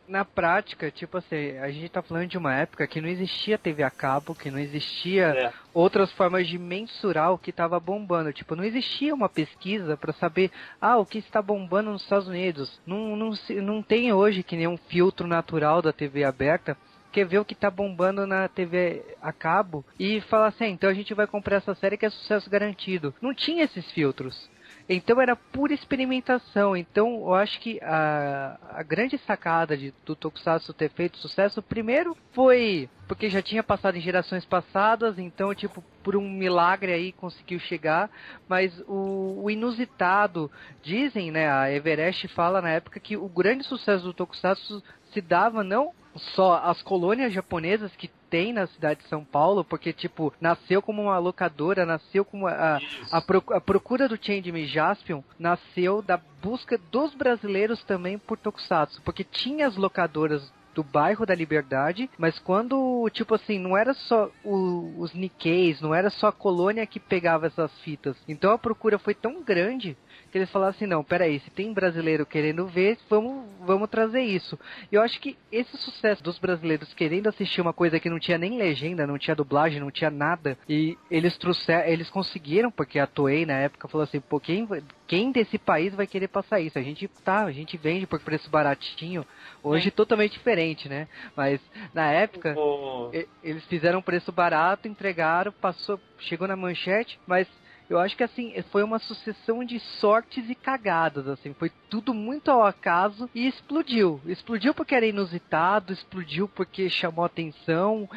Na prática, tipo assim, a gente tá falando de uma época que não existia TV a cabo, que não existia É. outras formas de mensurar o que estava bombando. Tipo, não existia uma pesquisa para saber, ah, o que está bombando nos Estados Unidos. Não, não, não tem hoje que nem um filtro natural da TV aberta. Quer ver o que tá bombando na TV a cabo e falar assim, ah, então a gente vai comprar essa série que é sucesso garantido. Não tinha esses filtros. Então era pura experimentação. Então eu acho que a, a grande sacada de, do Tokusatsu ter feito sucesso, primeiro foi porque já tinha passado em gerações passadas, então tipo por um milagre aí conseguiu chegar. Mas o, o inusitado, dizem, né? A Everest fala na época que o grande sucesso do Tokusatsu se dava não só as colônias japonesas que tem na cidade de São Paulo, porque, tipo, nasceu como uma locadora, nasceu como a, a, a procura do Changeman Jaspion nasceu da busca dos brasileiros também por Tokusatsu, porque tinha as locadoras do bairro da Liberdade, mas quando, tipo assim, não era só o- os Nikkeis, não era só a colônia que pegava essas fitas. Então a procura foi tão grande que eles falaram assim, não, peraí, se tem brasileiro querendo ver, vamos, vamos trazer isso. E eu acho que esse sucesso dos brasileiros querendo assistir uma coisa que não tinha nem legenda, não tinha dublagem, não tinha nada, e eles trouxeram, eles conseguiram, porque a Toei na época falou assim, pô, quem, quem desse país vai querer passar isso? A gente tá, a gente vende por preço baratinho, hoje totalmente diferente, né? Mas na época O- e- eles fizeram um preço barato, entregaram, passou, chegou na manchete, mas eu acho que assim, foi uma sucessão de sortes e cagadas, assim, foi tudo muito ao acaso e explodiu. Explodiu porque era inusitado, explodiu porque chamou atenção.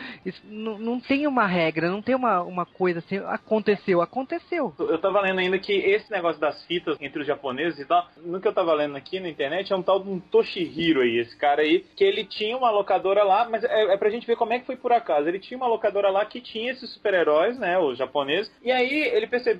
Não, não tem uma regra, não tem uma, uma coisa assim, aconteceu, aconteceu. Eu tava lendo ainda que esse negócio das fitas entre os japoneses e tal, no que eu tava lendo aqui na internet, é um tal de um Toshihiro aí, esse cara aí, que ele tinha uma locadora lá, mas é, é pra gente ver como é que foi por acaso. Ele tinha uma locadora lá que tinha esses super-heróis, né, os japoneses, e aí ele percebeu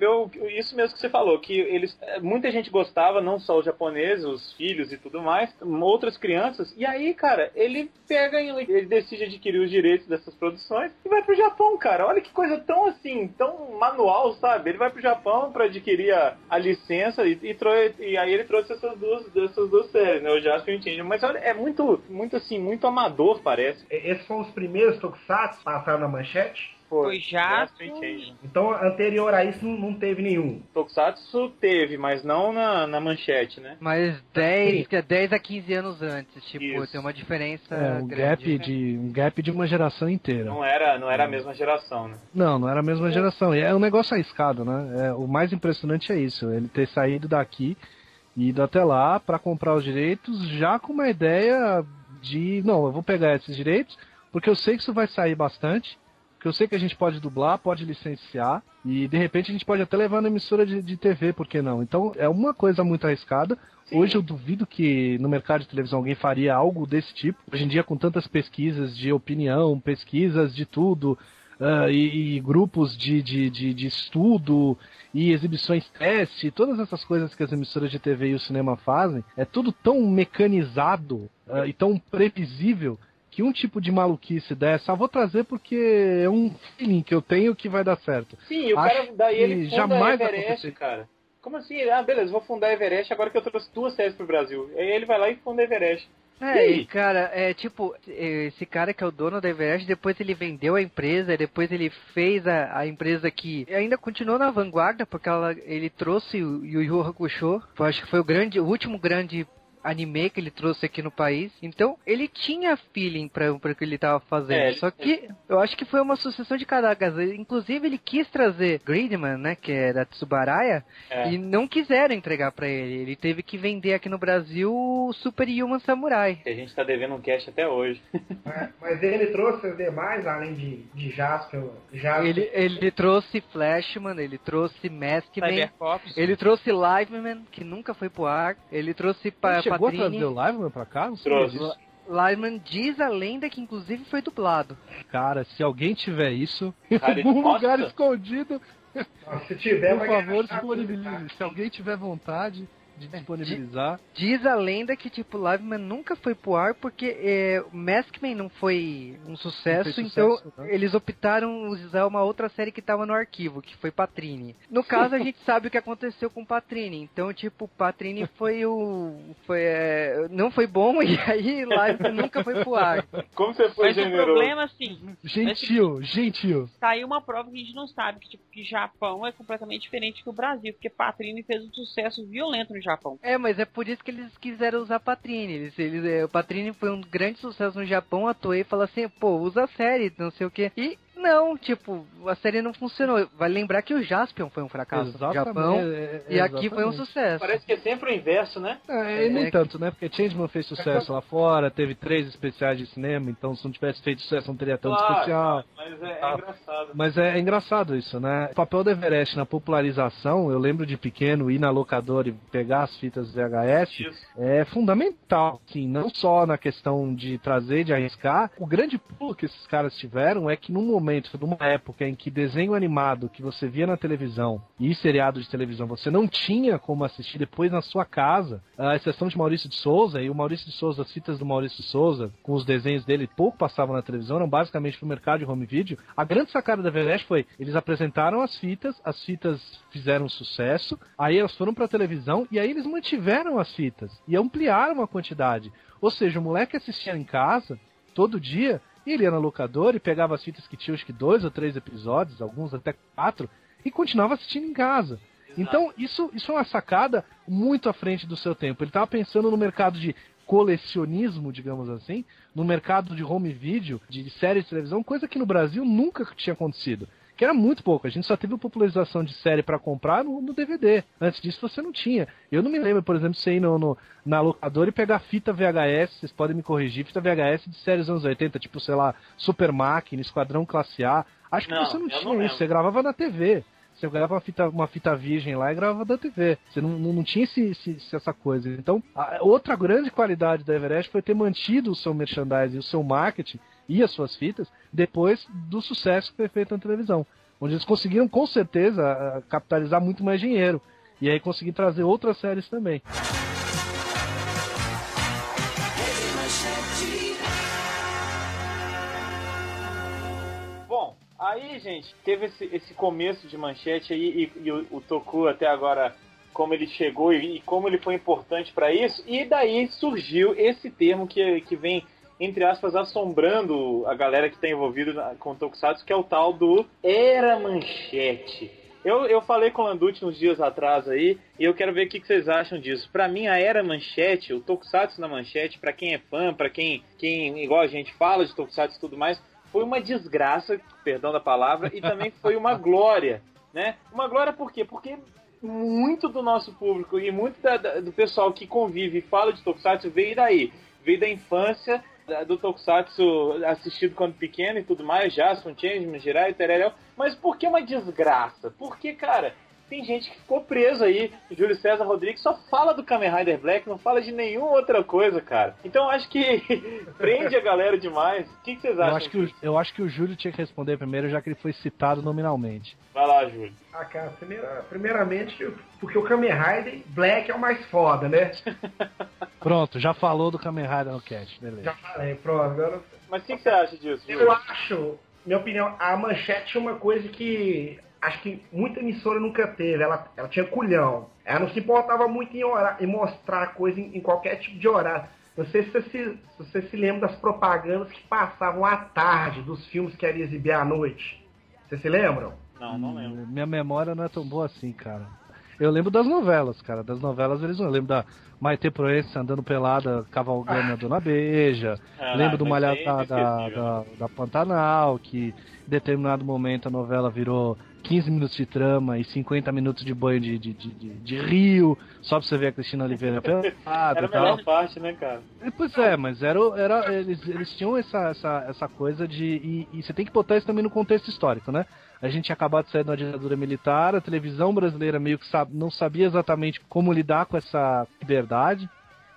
isso mesmo que você falou, que eles, é, muita gente gostava, não só os japoneses, os filhos e tudo mais, outras crianças, e aí, cara, ele pega, e ele decide adquirir os direitos dessas produções e vai pro Japão, cara. Olha que coisa tão assim, tão manual, sabe? Ele vai pro Japão pra adquirir a, a licença e, e, trou- e aí ele trouxe essas duas, essas duas séries, né? O Jasper e o Change. Mas olha, é muito, muito assim, muito amador, parece. Esses foram os primeiros Tokusatsu passaram na manchete. Foi Change. Então, anterior a isso, não, teve nenhum. Tokusatsu teve, mas não na, na manchete, né? Mas 10, que é 10 a 15 anos antes, tipo, Isso. tem uma diferença É, um grande. gap, de, um gap de uma geração inteira. Não era, não era a mesma geração, né? Não, não era a mesma geração. E é um negócio arriscado, né? É, o mais impressionante é isso, ele ter saído daqui e ido até lá para comprar os direitos já com uma ideia de, não, eu vou pegar esses direitos porque eu sei que isso vai sair bastante, porque eu sei que a gente pode dublar, pode licenciar e de repente a gente pode até levar na emissora de, de TV, por que não? Então é uma coisa muito arriscada. Hoje eu duvido que no mercado de televisão alguém faria algo desse tipo. Hoje em dia, com tantas pesquisas de opinião, pesquisas de tudo, ah, e, e grupos de, de, de, de estudo e exibições teste, todas essas coisas que as emissoras de TV e o cinema fazem, é tudo tão mecanizado ah, e tão previsível que um tipo de maluquice dessa, ah, vou trazer porque é um feeling que eu tenho que vai dar certo. Sim, o Acho cara, daí ele funda jamais Everest, acontecer. cara. Como assim? Ah, beleza, vou fundar a Everest agora que eu trouxe duas séries pro Brasil. Aí ele vai lá e funda a Everest. E É, e cara, é tipo, esse cara que é o dono da Everest, depois ele vendeu a empresa, depois ele fez a, a empresa que ainda continuou na vanguarda, porque ela, ele trouxe o Yu Yu Hakusho, eu acho que foi o grande, o último grande anime que ele trouxe aqui no país. Então, ele tinha feeling pra, pra o que ele tava fazendo. É, Só que eu acho que foi uma sucessão de caragas. Inclusive, ele quis trazer Gridman, né, que é da Tsubaraya, É. e não quiseram entregar pra ele. Ele teve que vender aqui no Brasil o Super Human Samurai. Que a gente tá devendo um cast até hoje. Mas, mas ele trouxe os demais, além de, de Jasper. Jasper. Ele, ele trouxe Flashman, ele trouxe Maskman, Cybercops. ele trouxe Liveman, que nunca foi pro ar, ele trouxe pa chegou a trazer o Liveman pra cá? Não sei Trouxe. Liveman diz a lenda que inclusive foi dublado. Cara, se alguém tiver isso, em algum lugar escondido, Nossa, Se tiver, por favor, disponibilize. Se alguém tiver vontade de disponibilizar. Diz a lenda que tipo Liveman nunca foi pro ar porque é, o Maskman não foi um sucesso, Não fez então sucesso, né? eles optaram usar uma outra série que tava no arquivo, que foi Patrine. No caso a gente sabe o que aconteceu com Patrine, então tipo Patrine foi o foi é, não foi bom e aí Liveman nunca foi pro ar. Como você foi Mas o generoso? problema, assim, Gentil, gentil. tá aí uma prova que a gente não sabe, que tipo, que Japão é completamente diferente que o Brasil, porque Patrine fez um sucesso violento no Japão. É, mas é por isso que eles quiseram usar Patrine. Eles, eles, é, o Patrine foi um grande sucesso no Japão, a Toei falou assim, pô, usa a série, não sei o que. E não, tipo, a série não funcionou. Vai lembrar que o Jaspion foi um fracasso no Japão. é- E aqui foi um exatamente. sucesso. Parece que é sempre o inverso, né? É, e nem É. tanto, né? Porque Changeman fez sucesso lá fora, teve três especiais de cinema, então se não tivesse feito sucesso não teria tanto Claro, especial. Mas é, é Ah. engraçado. Mas é, é engraçado isso, né? O papel do Everest na popularização, eu lembro de pequeno ir na locadora e pegar as fitas VHS, Isso. é fundamental, sim, não só na questão de trazer, de arriscar. O grande pulo que esses caras tiveram é que num momento, numa época em que desenho animado que você via na televisão e seriado de televisão você não tinha como assistir depois na sua casa, a exceção de Maurício de Souza, e o Maurício de Souza, as fitas do Maurício de Souza, com os desenhos dele, pouco passavam na televisão, eram basicamente pro mercado de home video. A grande sacada da Everest foi, eles apresentaram as fitas, as fitas fizeram sucesso, aí elas foram pra televisão e aí eles mantiveram as fitas e ampliaram a quantidade. Ou seja, o moleque assistia em casa todo dia, ele ia na locadora e pegava as fitas que tinham acho que dois ou três episódios, alguns até quatro, e continuava assistindo em casa. Então, isso, isso é uma sacada muito à frente do seu tempo. Ele estava pensando no mercado de colecionismo, digamos assim, no mercado de home video, de séries de televisão, coisa que no Brasil nunca tinha acontecido. Que era muito pouco. A gente só teve a popularização de série pra comprar no, no DVD. Antes disso você não tinha. Eu não me lembro, por exemplo, você ir no, no- na locadora e pegar fita VHS, vocês podem me corrigir, fita VHS de séries dos anos 80, tipo, sei lá, Super Máquina, Esquadrão Classe A. Acho que Não, você não tinha não isso, lembro. você gravava na TV. Você gravava uma fita, uma fita virgem lá e gravava da TV. Você não, não, não tinha esse, esse- essa coisa. Então, a outra grande qualidade da Everest foi ter mantido o seu merchandising, o seu marketing e as suas fitas depois do sucesso que foi feito na televisão. Onde eles conseguiram, com certeza, capitalizar muito mais dinheiro. E aí conseguir trazer outras séries também. Bom, aí, gente, teve esse, esse começo de manchete aí e, e o, o Toku até agora, como ele chegou e, como ele foi importante pra isso, e daí surgiu esse termo que, que vem, entre aspas, assombrando a galera que tá envolvida com o Tokusatsu, que é o tal do Era Manchete. Eu, eu falei com o Landucci uns dias atrás aí, e eu quero ver o que, que vocês acham disso. Pra mim, a Era Manchete, o Tokusatsu na Manchete, pra quem é fã, pra quem, quem, igual a gente fala de Tokusatsu e tudo mais, foi uma desgraça, perdão da palavra, e também foi uma glória, né? Uma glória por quê? Porque muito do nosso público e muito da- da- do pessoal que convive e fala de Tokusatsu veio daí. Veio da infância, do Tokusatsu assistido quando pequeno e tudo mais, Jaspion, Changeman, Jirai, Tereréu. Mas por que uma desgraça? Porque, cara, tem gente que ficou preso aí. O Júlio César Rodrigues só fala do Kamen Rider Black, não fala de nenhuma outra coisa, cara. Então eu acho que prende a galera demais. O que, que vocês acham? Eu acho, que o, eu acho que o Júlio tinha que responder primeiro, já que ele foi citado nominalmente. Vai lá, Júlio. Ah, cara, primeira- primeiramente, porque o Kamen Rider Black é o mais foda, né? Pronto, já falou do Kamen Rider no cast, beleza. Já falei, pronto. Agora, Mas o que, que você acha disso, eu Júlio? acho, minha opinião, a manchete é uma coisa que acho que muita emissora nunca teve. Ela, ela tinha culhão. Ela não se importava muito em, orar, em mostrar coisa em, em qualquer tipo de horário. Não sei se você se, se você se lembra das propagandas que passavam à tarde dos filmes que era exibir à noite. Vocês se lembram? Não, não lembro. Minha memória não é tão boa assim, cara. Eu lembro das novelas, cara. Das novelas eles não. Eu lembro da Maite Proença andando pelada, cavalgando a Dona Beija. Ah, lembro do mas Malhar é da, da, da Pantanal, que em determinado momento a novela virou 15 minutos de trama e 50 minutos de banho de, de, de, de- de rio, só pra você ver a Cristina Oliveira pelada Era e a melhor parte, né, cara? É, Pois é, mas era, o- era, eles, eles tinham essa, essa, essa coisa de. E, e você tem que botar isso também no contexto histórico, né? A gente tinha acabado de sair de uma ditadura militar, a televisão brasileira meio que sab- não sabia exatamente como lidar com essa liberdade.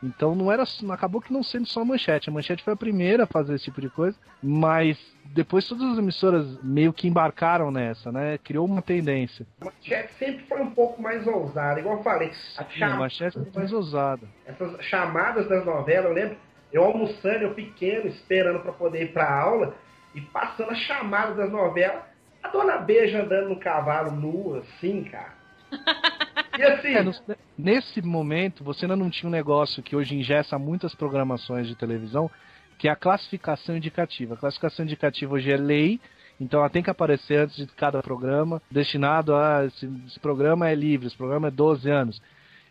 Então não era. Acabou que não sendo só a manchete. A manchete foi a primeira a fazer esse tipo de coisa, mas depois todas as emissoras meio que embarcaram nessa, né? Criou uma tendência. A manchete sempre foi um pouco mais ousada, igual eu falei. A Sim, a manchete foi mais ousada. essas chamadas das novelas, eu lembro, eu almoçando, eu pequeno, esperando para poder ir pra aula, e passando as chamadas das novelas, a dona Beija andando no cavalo nua, assim, cara. E assim, É, no- nesse momento, você ainda não tinha um negócio que hoje ingessa muitas programações de televisão, que é a classificação indicativa. A classificação indicativa hoje é lei, então ela tem que aparecer antes de cada programa, destinado a. Esse, esse programa é livre, esse programa é 12 anos.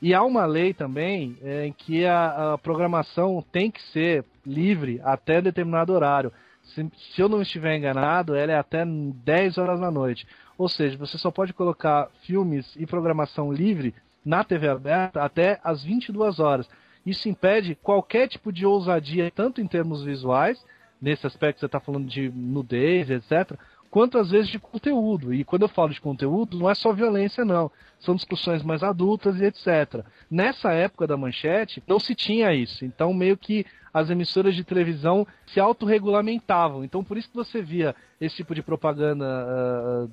E há uma lei também é, em que a, a programação tem que ser livre até determinado horário. Se, se eu não estiver enganado, ela é até 10 horas da noite. Ou seja, você só pode colocar filmes e programação livre na TV aberta até às 22 horas. Isso impede qualquer tipo de ousadia, tanto em termos visuais, nesse aspecto você está falando de nudez, etc., quanto às vezes de conteúdo. E quando eu falo de conteúdo, não é só violência, não. São discussões mais adultas e etc. Nessa época da manchete, não se tinha isso. Então, meio que as emissoras de televisão se autorregulamentavam. Então, por isso que você via esse tipo de propaganda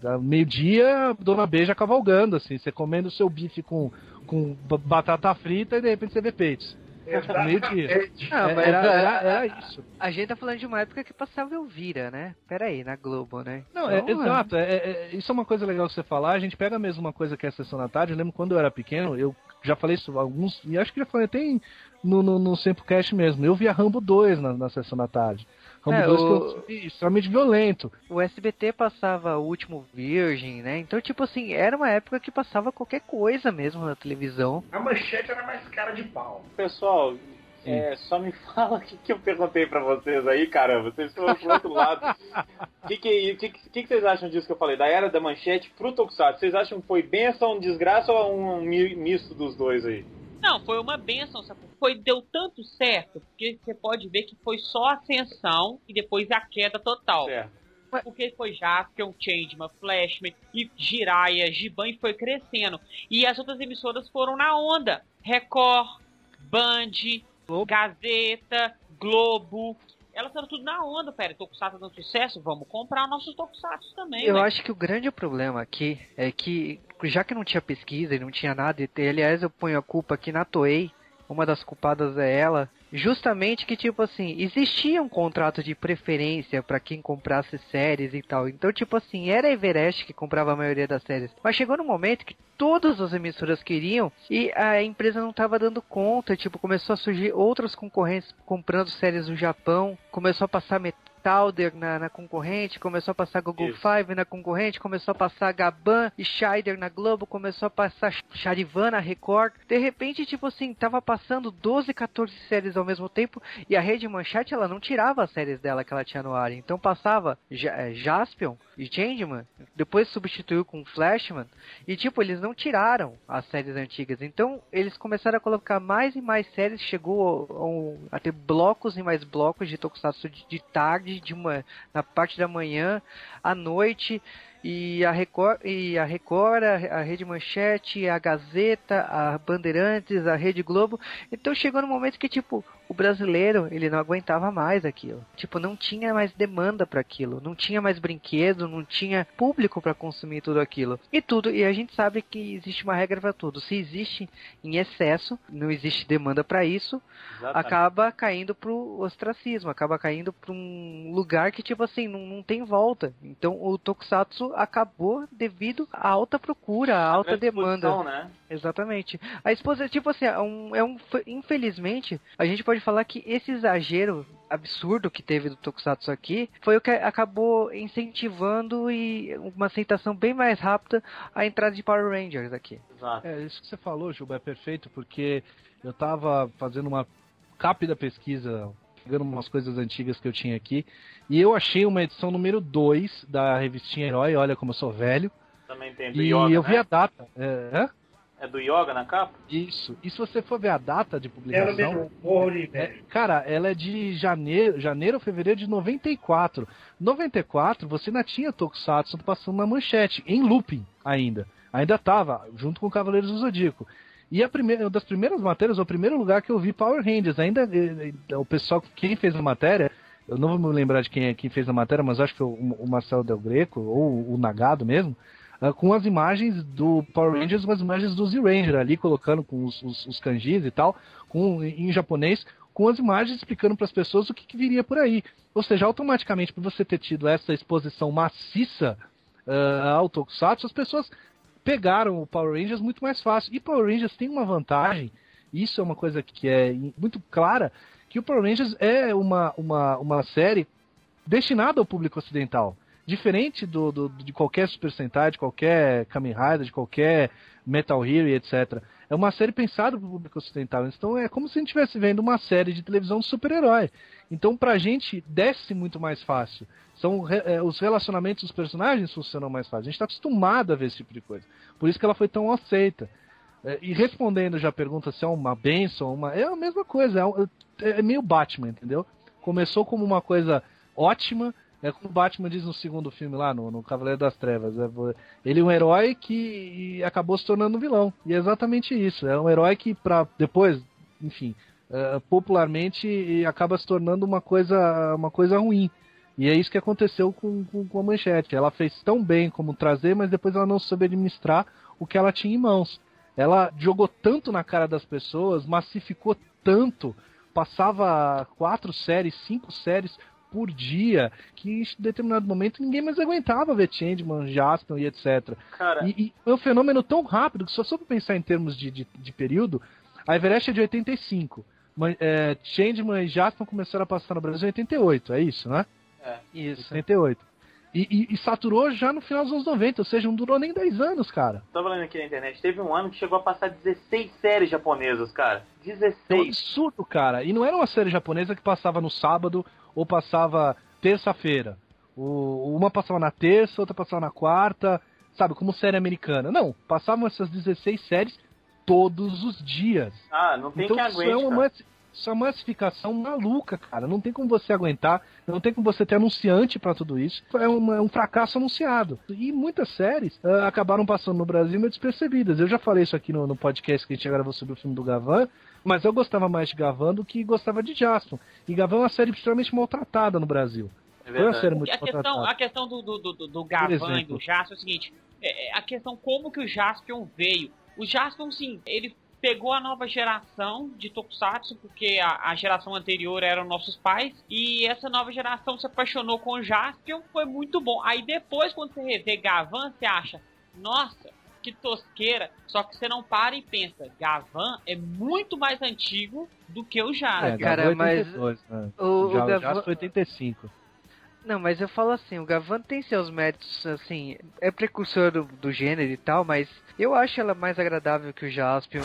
ah, meio-dia, Dona Beija cavalgando, assim, você comendo seu bife com, com ba- batata frita e de repente você vê peitos. Exatamente. Não, mas era, a- era, era isso. A gente tá falando de uma época que passava Elvira, né? Pera aí, na Globo, né? Não, é, Então, exato. é- é- é- isso é uma coisa legal que você falar. A gente pega mesmo uma coisa que é a sessão da tarde. Eu lembro quando eu era pequeno, eu já falei isso alguns. E acho que já falei até em- no, no, no Sempocast mesmo. Eu via Rambo 2 na, na sessão da tarde. É, 2 o- que eu extremamente violento. O SBT passava o último Virgem, né? Então, tipo assim, era uma época que passava qualquer coisa mesmo na televisão. A manchete era mais cara de pau. Pessoal, É, só me fala o que, que eu perguntei pra vocês aí, caramba. Vocês foram pro outro lado. O que que, que, que, que vocês acham disso que eu falei? Da era da manchete pro Tokusatsu. Vocês acham que foi benção, desgraça ou um, mi- misto dos dois aí? Não, foi uma benção? Foi, deu tanto certo, porque você pode ver que foi só ascensão e depois a queda total. Certo. Porque foi Jaspion, Changeman, Flashman e Jiraiya, Giban e foi crescendo. E as outras emissoras foram na onda. Record, Band, Globo. Gazeta, Globo. Elas foram tudo na onda, pera. Tokusatsu dando sucesso, vamos comprar nossos Tokusatsu também, Eu né? acho que o grande problema aqui é que, já que não tinha pesquisa e não tinha nada, e aliás eu ponho a culpa aqui na Toei, uma das culpadas é ela, justamente que tipo assim, existia um contrato de preferência pra quem comprasse séries e tal. Então, tipo assim, era a Everest que comprava a maioria das séries. Mas chegou no momento que todas as emissoras queriam e a empresa não estava dando conta, tipo, começou a surgir outros concorrentes comprando séries do Japão, começou a passar Metalder na, na concorrente, começou a passar Google Isso. Five na concorrente, começou a passar Gaban e Scheider na Globo, começou a passar Charivan na Record. De repente, tipo assim, tava passando 12, 14 séries ao mesmo tempo e a Rede Manchete ela não tirava as séries dela que ela tinha no ar. Então passava Ja- eh, Jaspion e Changeman, depois substituiu com Flashman e tipo, eles não tiraram as séries antigas. Então eles começaram a colocar mais e mais séries, chegou a, a ter blocos e mais blocos de Tokusatsu de, de de uma, na parte da manhã, à noite. E a Record, e a, Record a, a Rede Manchete, a Gazeta, a Bandeirantes, a Rede Globo. Então chegou no momento que, tipo, o brasileiro, ele não aguentava mais aquilo. Tipo, não tinha mais demanda para aquilo, não tinha mais brinquedo, não tinha público para consumir tudo aquilo. E tudo, e a gente sabe que existe uma regra para tudo. Se existe em excesso, não existe demanda para isso, Exatamente. acaba caindo pro ostracismo, acaba caindo pra um lugar que, tipo assim, não, não tem volta. Então o Tokusatsu acabou devido à alta procura, à alta demanda. exposição, né? Exatamente. A esposa, tipo assim, é um, é um. Infelizmente, a gente pode falar que esse exagero absurdo que teve do Tokusatsu aqui foi o que acabou incentivando e uma aceitação bem mais rápida a entrada de Power Rangers aqui. Exato. É, isso que você falou, Juba, é perfeito, porque eu tava fazendo uma rápida pesquisa, pegando umas coisas antigas que eu tinha aqui, e eu achei uma edição número 2 da revistinha Herói, olha como eu sou velho, Também tem do e Yoga, eu né? vi a data. É? É do Yoga na capa? Isso. E se você for ver a data de É publicação, mesmo morro de é, cara, ela é de janeiro, janeiro ou fevereiro de 94. 94, você ainda tinha Tokusatsu passando na manchete, em looping ainda. Ainda tava, junto com Cavaleiros do Zodíaco. E a primeira, uma das primeiras matérias, o primeiro lugar que eu vi Power Rangers. Ainda eh, eh, o pessoal, quem fez a matéria, eu não vou me lembrar de quem, é- quem fez a matéria, mas acho que foi o, o Marcelo Del Greco, ou o Nagado mesmo, ah, com as imagens do Power Rangers, com as imagens do Z-Ranger ali, colocando com os, os, os kanjis e tal, com, em japonês, com as imagens explicando para as pessoas o que, que viria por aí. Ou seja, automaticamente, por você ter tido essa exposição maciça ah, ao Tokusatsu, as pessoas pegaram o Power Rangers muito mais fácil. E Power Rangers tem uma vantagem, isso é uma coisa que é muito clara, que o Power Rangers é uma, uma, uma série destinada ao público ocidental. Diferente do, do- de qualquer Super Sentai, de qualquer Kamen Rider, de qualquer Metal Hero e etc. É uma série pensada para o público ocidental. Então é como se a gente estivesse vendo uma série de televisão de super-herói. Então pra gente desce muito mais fácil. São é, os relacionamentos dos personagens funcionam mais fácil. A gente está acostumado a ver esse tipo de coisa. Por isso que ela foi tão aceita. É, e respondendo já a pergunta se é uma benção, uma é a mesma coisa. É, um- é meio Batman, entendeu? Começou como uma coisa ótima. É como o Batman diz no segundo filme lá, no, no Cavaleiro das Trevas. É, ele é um herói que acabou se tornando um vilão. E é exatamente isso. É um herói que, pra depois, enfim, é, popularmente acaba se tornando uma coisa, uma coisa ruim. E é isso que aconteceu com, com, com a Manchete. Ela fez tão bem como trazer, mas depois ela não soube administrar o que ela tinha em mãos. Ela jogou tanto na cara das pessoas, massificou tanto, passava quatro séries, cinco séries por dia, que em determinado momento ninguém mais aguentava ver Changeman, Jasper e etc. Cara, E, e é um fenômeno tão rápido que só soube pensar em termos de, de, de período, a Everest é de 85. Mas, é, Changeman e Jasper começaram a passar no Brasil em 88, é isso, né? Isso. 88. E, e- e saturou já no final dos anos 90, ou seja, não durou nem 10 anos, cara. Tava lendo aqui na internet, teve um ano que chegou a passar 16 séries japonesas, cara. É um 16. absurdo, cara. E não era uma série japonesa que passava no sábado ou passava terça-feira. Uma passava na terça, outra passava na quarta, sabe, como série americana. Não, passavam essas 16 séries todos os dias. Ah, não tem então quem isso aguente, é isso é uma massificação maluca, cara. Não tem como você aguentar, não tem como você ter anunciante pra tudo isso. É, uma- é um fracasso anunciado. E muitas séries ah, acabaram passando no Brasil meio despercebidas. Eu já falei isso aqui no, no podcast que a gente gravou sobre o filme do Gavan, mas eu gostava mais de Gavan do que gostava de Jasper. E Gavan é uma série extremamente maltratada no Brasil. É Foi uma verdade. série E muito a questão, a questão do, do, do, do Gavan e do Jaspion é o seguinte: é, é a questão como que o Jaspion veio. O Jaspion, sim, ele pegou a nova geração de Tokusatsu, porque a, a geração anterior eram nossos pais, e essa nova geração se apaixonou com o Jaspion, foi muito bom. Aí depois, quando você revê Gavan, você acha, nossa, que tosqueira. Só que você não para e pensa, Gavan é muito mais antigo do que o Jaspion. É, cara, Gavan é mas 82, né? O, o Já, o Gavan- Jasper é 85. Não, mas eu falo assim, o Gavan tem seus méritos, assim, é precursor do, do gênero e tal, mas eu acho ela mais agradável que o Jaspion.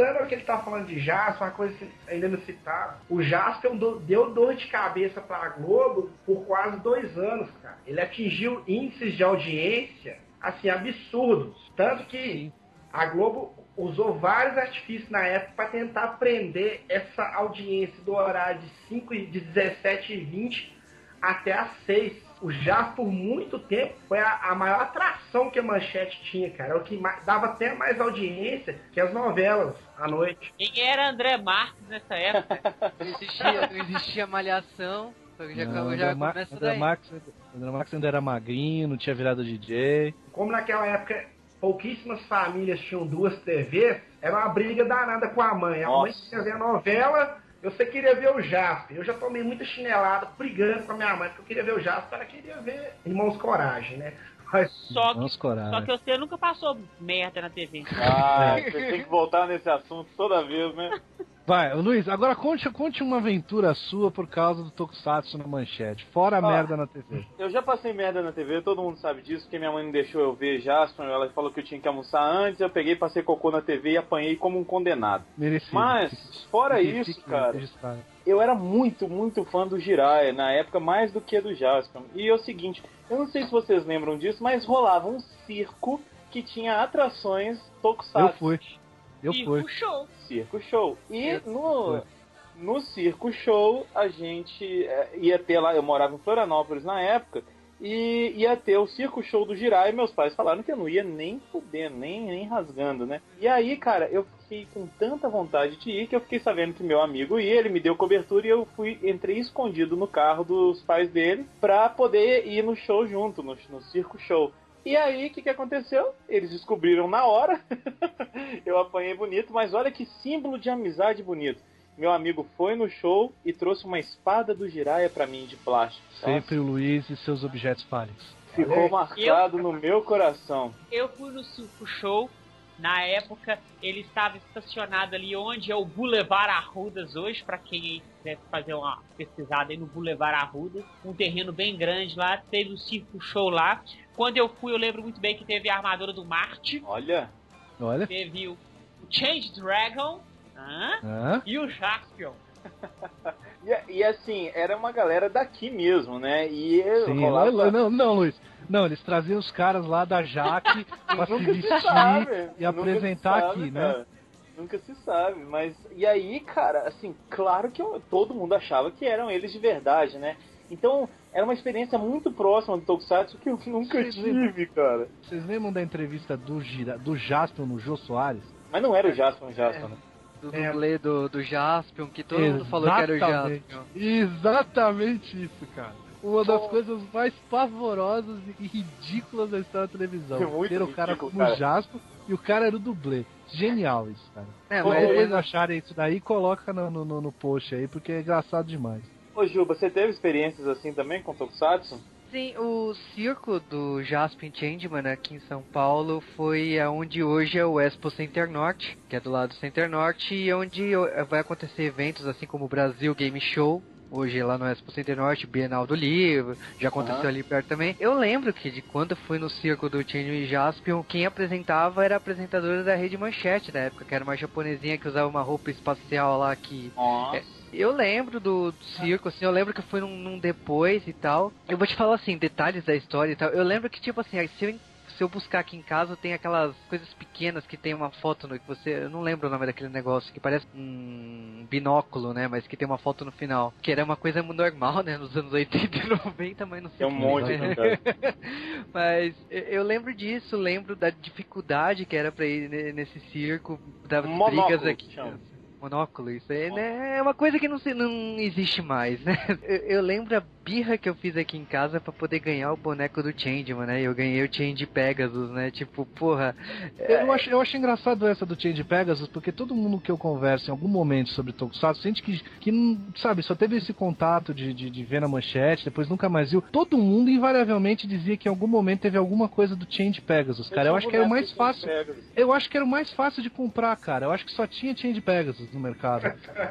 Voltando ao que ele tá falando de Jasper, uma coisa ainda não citava. O Jasper deu dor de cabeça pra Globo por quase dois anos, cara. Ele atingiu índices de audiência, assim, absurdos. Tanto que a Globo usou vários artifícios na época para tentar prender essa audiência do horário de 5 e de 17 e 20 até às 6. O Jasper, por muito tempo, foi a, a maior atração que a Manchete tinha, cara. É o que mais- dava até mais audiência que as novelas à noite. Quem era André Marques nessa época? Não existia, não existia malhação, já, Não, já André começo André. Max, André Max ainda era magrinho, não tinha virado DJ. Como naquela época pouquíssimas famílias tinham duas TVs, era uma briga danada com a mãe. A mãe queria ver a novela, você queria ver o Jasper. Eu já tomei muita chinelada brigando com a minha mãe, porque eu queria ver o Jasper, ela queria ver Irmãos Coragem, né? Mas Só que, só que você nunca passou merda na TV. Ah, você tem que voltar nesse assunto toda vez, né? Vai, Luiz, agora conte, conte uma aventura sua por causa do Tokusatsu na manchete. Fora a merda na TV. Eu já passei merda na TV, todo mundo sabe disso, porque minha mãe não deixou eu ver Jasper, ela falou que eu tinha que almoçar antes, eu peguei, passei cocô na TV e apanhei como um condenado. Merecido. Mas, fora Fique- isso, cara, registrado. eu era muito, muito fã do Jiraiya, na época mais do que do Jasper. E é o seguinte, eu não sei se vocês lembram disso, mas rolava um circo que tinha atrações tokusatsu. Eu fui. Eu e fui. puxou. Circo Show. E Eu- no, no Circo Show a gente é, ia ter lá, eu morava em Florianópolis na época, e ia ter o Circo Show do Jirai, e meus pais falaram que eu não ia nem fudendo, nem, nem rasgando, né? E aí, cara, eu fiquei com tanta vontade de ir que eu fiquei sabendo que meu amigo ia, ele me deu cobertura e eu fui, entrei escondido no carro dos pais dele pra poder ir no show junto, no, no Circo Show. E aí, o que, que aconteceu? Eles descobriram na hora. eu apanhei bonito, mas olha que símbolo de amizade bonito. Meu amigo foi no show e trouxe uma espada do Jiraiya pra mim de plástico. Sempre o Luiz e seus objetos fálicos. Ficou marcado no meu coração. Eu fui no Circo Show. Na época, ele estava estacionado ali onde é o Boulevard Arrudas hoje, para quem quiser fazer uma pesquisada aí no Boulevard Arrudas. Um terreno bem grande lá, teve o Circo Show lá. Quando eu fui, eu lembro muito bem que teve a armadura do Marte, Olha, Olha. teve o Change Dragon? Hã? e o Jaspion. e, e assim, era uma galera daqui mesmo, né? E Sim, rolava... não, não, não, Luiz. Não, eles traziam os caras lá da Jaque pra se vestir sabe, e apresentar se sabe, aqui, né? cara. Nunca se sabe, mas e aí, cara, assim, claro que eu- todo mundo achava que eram eles de verdade, né? Então, era uma experiência muito próxima do Tokusatsu que eu nunca tive, cara. Vocês lembram da entrevista do, Gira, do Jaspion no Jô Soares? Mas não era o Jasper, o Jasper, né? Do É. dublê do, do Jaspion, que todo mundo falou que era o Exatamente. Jaspion. Exatamente isso, cara. Uma das Pô. coisas mais pavorosas e ridículas da história da televisão. É muito Ter o cara ridículo, como cara. Jasper e o cara era o dublê. Genial isso, cara. É, mas depois acharem isso daí, coloca no, no, no post aí, porque é engraçado demais. Ô Juba, você teve experiências assim também com Tokusatsu? Sim, o circo do Jaspin Changeman aqui em São Paulo foi onde hoje é o Expo Center Norte, que é do lado do Center Norte, e onde vai acontecer eventos assim como o Brasil Game Show, hoje lá no Expo Center Norte, Bienal do Livro, já aconteceu Aham. ali perto também. Eu lembro que de quando eu fui no circo do Changeman e Jaspion, quem apresentava era a apresentadora da Rede Manchete da época, que era uma japonesinha que usava uma roupa espacial lá que Nossa. É, eu lembro do, do circo, assim, eu lembro que fui num, num depois e tal. Eu vou te falar assim, detalhes da história e tal. Eu lembro que, tipo assim, se eu, se eu buscar aqui em casa, tem aquelas coisas pequenas que tem uma foto no que você. Eu não lembro o nome daquele negócio, que parece um binóculo, né? Mas que tem uma foto no final. Que era uma coisa normal, né? Nos anos 80 e 90, mas não sei Tem um monte, foi. né? Mas eu- lembro disso, lembro da dificuldade que era pra ir ne- nesse circo, das Monóculo, brigas aqui. Monóculo, isso aí né, é uma coisa que não, se, não existe mais, né? Eu, eu lembro a birra que eu fiz aqui em casa pra poder ganhar o boneco do Changeman, né? Eu ganhei o Change Pegasus, né? Tipo, porra. Eu acho, eu acho engraçado essa do Change Pegasus, porque todo mundo que eu converso em algum momento sobre Tokusatsu sente que, que sabe, só teve esse contato de, de, de ver na manchete, depois nunca mais viu. Todo mundo invariavelmente dizia que em algum momento teve alguma coisa do Change Pegasus, cara. Eu acho que era o mais fácil. Eu acho que era o mais fácil de comprar, cara. Eu acho que só tinha Change Pegasus no mercado.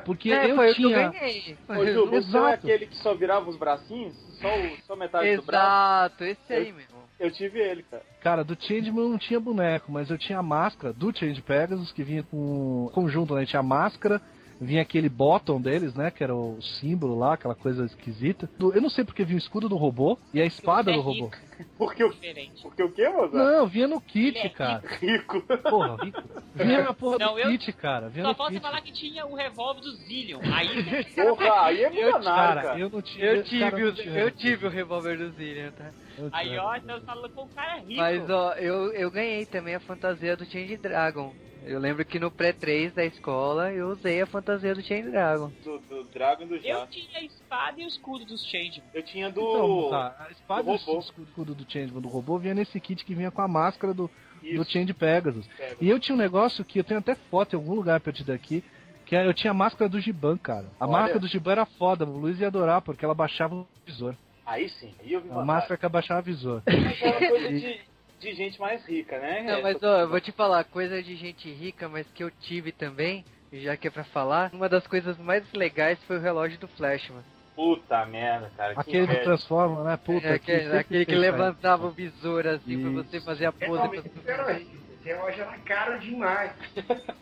Porque É, eu foi o que eu tinha. ganhei. Ô, Ju, você é Exato. aquele que só virava os bracinhos? Só, o- só metade do braço? Exato, esse aí mesmo. Eu tive ele, cara. Cara, do Changeman eu não tinha boneco, mas eu tinha a máscara do Change Pegasus, que vinha com conjunto, né? Tinha a máscara, vinha aquele bottom deles, né? Que era o símbolo lá, aquela coisa esquisita. Eu não sei porque vinha o escudo do robô e a espada Você do é robô. Porque o, diferente. porque o quê, Mozart? Não, vinha no kit, é cara. Rico. Porra, rico. Vinha na porra Não, do eu- kit, cara. Vinha Só kit. falar que tinha o revólver do Zillion. Aí Porra, aí é Eu, milionário, cara, cara. eu não tinha. Eu cara, tive, não o, tinha. eu tive o revólver do Zillion, tá? Aí, ó, então falando com um cara rico. Mas, ó, eu, eu ganhei também a fantasia do Change Dragon. Eu lembro que no pré-3 da escola eu usei a fantasia do Change Dragon. Do, do Dragon e do eu Jato. tinha a espada e o escudo dos Change. Eu tinha do. Então, tá, a espada do do robô. escudo do Changeman do robô vinha nesse kit que vinha com a máscara do, do Change Pegasus. pega. E eu tinha um negócio que eu tenho até foto em algum lugar pra eu te dar aqui. Que é- eu tinha a máscara do Giban, cara. A Olha. máscara do Giban era foda, o Luiz ia adorar, porque ela baixava o visor. Aí sim, aí eu vi A máscara que abaixava o visor. Mas era coisa de, de gente mais rica, né? Não, mas ó, eu vou te falar, coisa de gente rica, mas que eu tive também, já que é pra falar, uma das coisas mais legais foi o relógio do Flashman. Puta merda, cara. que Aquele do inveja. Transforma, né? Puta, É, aquele, aquele que levantava o visor assim pra Isso. você fazer a pose. Era horrível. Esse relógio era caro demais.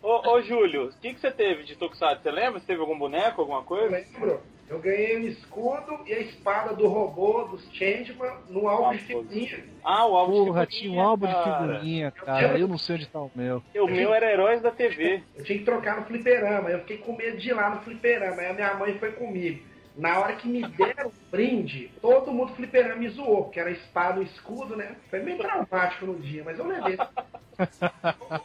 Ô, ô Júlio, o que, que você teve de Tokusatsu? Você lembra? Você teve algum boneco, alguma Eu coisa? lembro, eu ganhei o escudo e a espada do robô dos Changeman no álbum de Ah, figurinha. Ah, o álbum Porra, de tinha um figurinha, álbum de figurinha, cara. Eu não sei onde tá o meu. O meu era Heróis da TV. Eu tinha que trocar no fliperama. Eu fiquei com medo de ir lá no fliperama. Aí a minha mãe foi comigo. Na hora que me deram o brinde, todo mundo do fliperama me zoou, porque era espada e escudo, né? Foi meio traumático no dia, mas eu levei.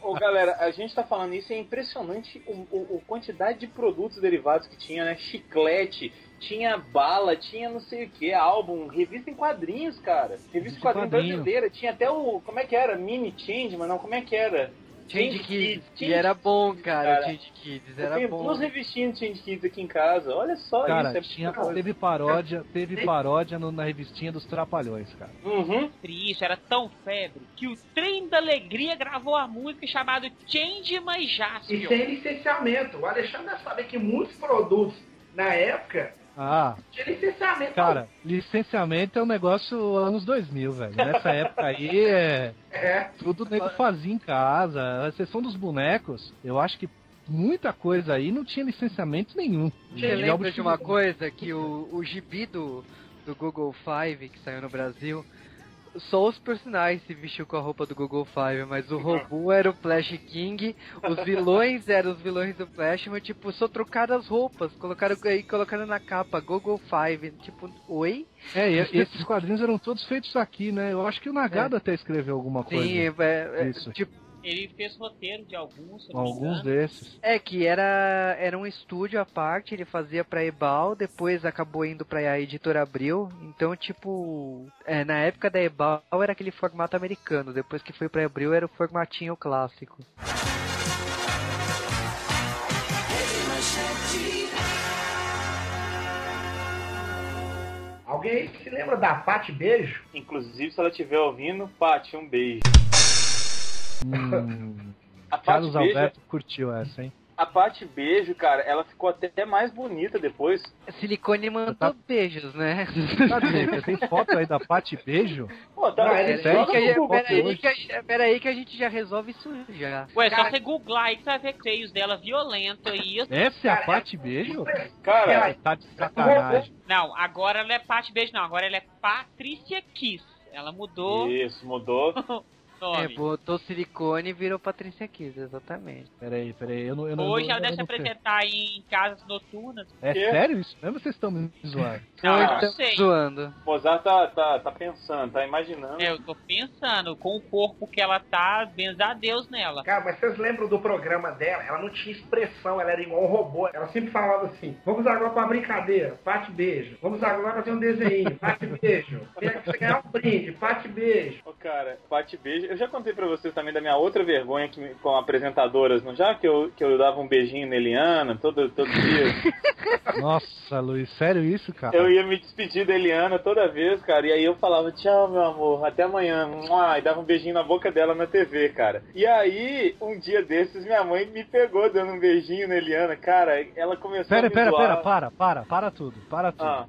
Ô, galera, a gente tá falando isso, é impressionante o, o, o quantidade de produtos derivados que tinha, né? Chiclete, tinha bala, tinha não sei o que, álbum, revista em quadrinhos, cara. Revista em Revista em quadrinhos quadrinho. brasileira, tinha até o. Como é que era? Mini Change, mas não, como é que era? Change Kids. Change E era bom, cara, cara. Change Kids. Eu Era tenho bom. duas revistinhas de Change Kids aqui em casa. Olha só Cara, isso. É tinha, teve paródia, teve paródia no- na revistinha dos Trapalhões, cara. Uhum. Isso, era tão febre que o Trem da Alegria gravou a música chamada Change My E Jaspion. sem licenciamento. O Alexandre saber que muitos produtos, na época, Ah, tinha licenciamento. cara, licenciamento é um negócio anos 2000, velho. Nessa época aí é. É. Tudo nego fazia em casa. A exceção dos bonecos, eu acho que muita coisa aí não tinha licenciamento nenhum. Você De lembra de uma coisa que o, o gibi do, do Google Five que saiu no Brasil, só os personagens se vestiu com a roupa do Google Five, mas o robô era o Flash King, os vilões eram os vilões do Flash, mas tipo, só trocaram as roupas, colocaram aí colocaram na capa Google Five, tipo, oi? É, e, e esses quadrinhos eram todos feitos aqui, né? Eu acho que o Nagado até escreveu alguma coisa. Sim, é, é, Isso. tipo, Ele fez roteiro de alguns, Alguns desses. É que era, era um estúdio à parte, ele fazia pra Ebal, depois acabou indo pra a editora Abril. Então, tipo, é, na época da Ebal era aquele formato americano, depois que foi pra Abril era o formatinho clássico. Alguém se lembra da Pati Beijo? Inclusive, se ela estiver ouvindo, Paty, um beijo. Hum, Carlos Beijo, Alberto curtiu essa, hein? a Paty Beijo, cara, ela ficou até mais bonita depois. Silicone mandou Tá- beijos, né? Você tem foto aí da Pati Beijo? Pô, tá Não, no- ele- Pera aí, joga que a no gente- Google pera aí hoje. que a- pera aí que a gente já resolve isso já. Ué, Cara- só você googlar aí que você vai ver seios dela violento aí. Essa é a Pati Beijo? Cara, Tá de sacanagem. Não, agora ela é Pat Beijo, não. Agora ela é Patrícia Kiss. Ela mudou isso, mudou. o É, nome. botou silicone e virou Patrícia Kiss, exatamente. Peraí, peraí, eu não. Eu não Hoje eu ela não- deve se eu não sei. apresentar em casas noturnas. É Quê? sério isso? Mesmo vocês estão me zoando? Não, eu não sei. zoando. Mozart tá, tá, tá pensando, tá imaginando. É, eu tô pensando, com o corpo que ela tá, benza a Deus nela. Cara, mas vocês lembram do programa dela? Ela não tinha expressão, ela era igual um robô. Ela sempre falava assim: vamos agora pra brincadeira, Pati Beijo. Vamos agora fazer um desenho, Pati Beijo. Você ganhar um brinde, Pati Beijo. Ô, cara, Paty Beijo. Eu já contei pra vocês também da minha outra vergonha que, com apresentadoras, não já? Que eu, que eu dava um beijinho na Eliana todo, todo dia. Nossa, Luiz, sério isso, cara? eu ia me despedir da Eliana toda vez, cara. E aí eu falava, tchau, meu amor, até amanhã. E dava um beijinho na boca dela na TV, cara. E aí, um dia desses, minha mãe me pegou dando um beijinho na Eliana. Cara, ela começou a Pera, me pera, pera, para, para, para tudo, para tudo. Ah,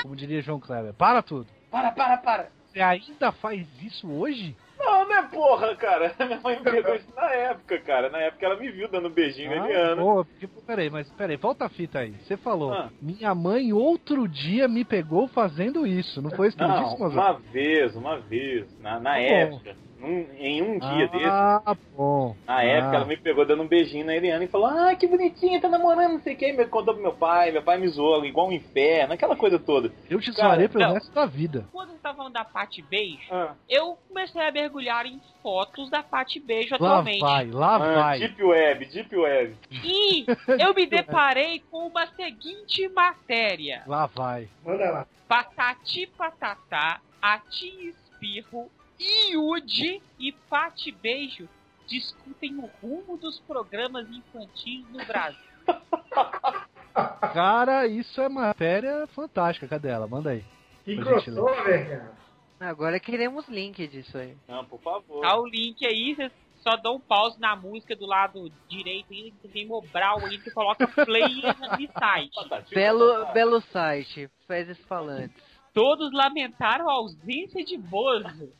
Como diria João Kleber, para tudo. para, para, para. Você ainda faz isso hoje? Não, não é porra, cara. Minha mãe me pegou isso na época, cara. Na época ela me viu dando um beijinho na Eliana. pô, porque, peraí, mas peraí, volta a fita aí. Você falou, Ah. minha mãe outro dia me pegou fazendo isso. Não foi isso que Não, disse, uma vez, uma vez, na, na Tá bom. Num- em um dia desse, Ah, bom. na época Ah. ela me pegou dando um beijinho na Eliana e falou, ah, que bonitinha, tá namorando, não sei quem, me contou pro meu pai, meu pai me zoou, igual um inferno, aquela coisa toda. Eu te zoarei pelo não. resto da vida. Quando você tá falando da Pat Beijo, Ah, eu comecei a mergulhar em fotos da Pat Beijo Lá atualmente. vai, lá ah, vai. Deep Web, Deep Web. E eu me deparei com uma seguinte matéria. Lá vai. Manda lá. Patati Patatá, Ati Espirro, Iude e Pati Beijo discutem o rumo dos programas infantis no Brasil. Cara, isso é matéria fantástica. Cadê ela? Manda aí. Que crossover, cara. Agora queremos link disso aí. Não, por favor. Tá o link aí, vocês só dão um pause na música do lado direito que tem Mobral aí, você coloca player no site. Patati, Belo, patata. belo site, fezes falantes. Todos lamentaram a ausência de Bozo.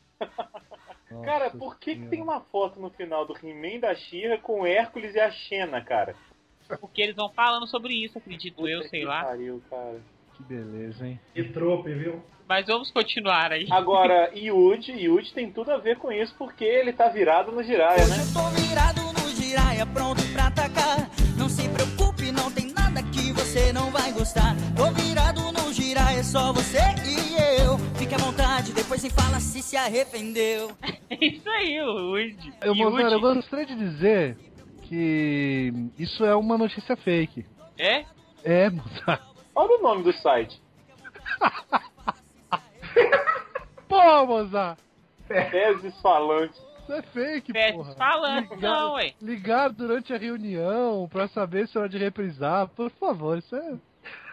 Cara, por que, que tem uma foto no final do He-Man da She-Ra com o Hércules e a Xena, cara? Porque eles vão falando sobre isso, acredito eu, Puta sei que lá. Pariu, cara. Que beleza, hein? Que trope, viu? Mas vamos continuar aí. Agora, Yuji, Yuji tem tudo a ver com isso, porque ele tá virado no Jiraiya, né? Hoje eu tô virado no giraia, pronto pra atacar. Não se preocupe, não tem nada que você não vai gostar. Tô virado no giraia, é só você e eu. Fique à vontade, depois se fala se se arrependeu. É isso aí, o Luigi. Eu, eu gostaria de dizer que isso é uma notícia fake. É? É, Mozart. Olha o nome do site. Pô, Mozart! Fezes Falantes. Isso é fake, Pede porra. falando, Ligar- não, ué. Ligar durante a reunião pra saber se é hora de reprisar. Por favor, isso é...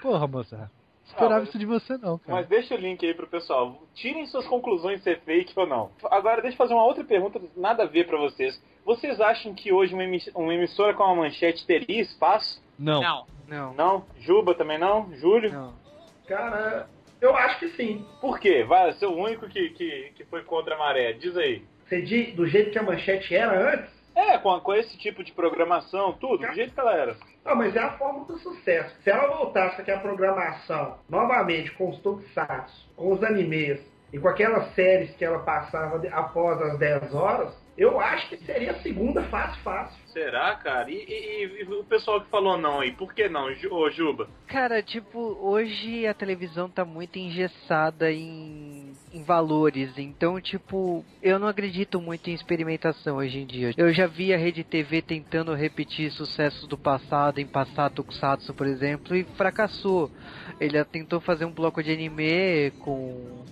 Porra, Mozart. Esperava Ah, mas- isso de você não, cara. Mas deixa o link aí pro pessoal. Tirem suas conclusões de ser fake ou não. Agora, deixa eu fazer uma outra pergunta, nada a ver pra vocês. Vocês acham que hoje uma, emiss- uma emissora com uma manchete teria espaço? Não. Não. Não, Não? Juba também não? Júlio? não. Cara, eu acho que sim. Por quê? Vai ser o único que, que, que foi contra a maré. Diz aí. Você diz do jeito que a manchete era antes? É, com, com esse tipo de programação, tudo, do jeito que ela era. Não, mas é a forma do sucesso. Se ela voltasse aqui a programação novamente com os tokusatsu, com os animes e com aquelas séries que ela passava após as 10 horas, eu acho que seria a segunda fácil, fácil. Será, cara? E, e- e o pessoal que falou não aí, por que não, ô Juba? Cara, tipo, hoje a televisão tá muito engessada em, em valores, então, tipo, eu não acredito muito em experimentação hoje em dia. Eu já vi a Rede TV tentando repetir sucessos do passado, em passar Tokusatsu, por exemplo, e fracassou. Ele tentou fazer um bloco de anime com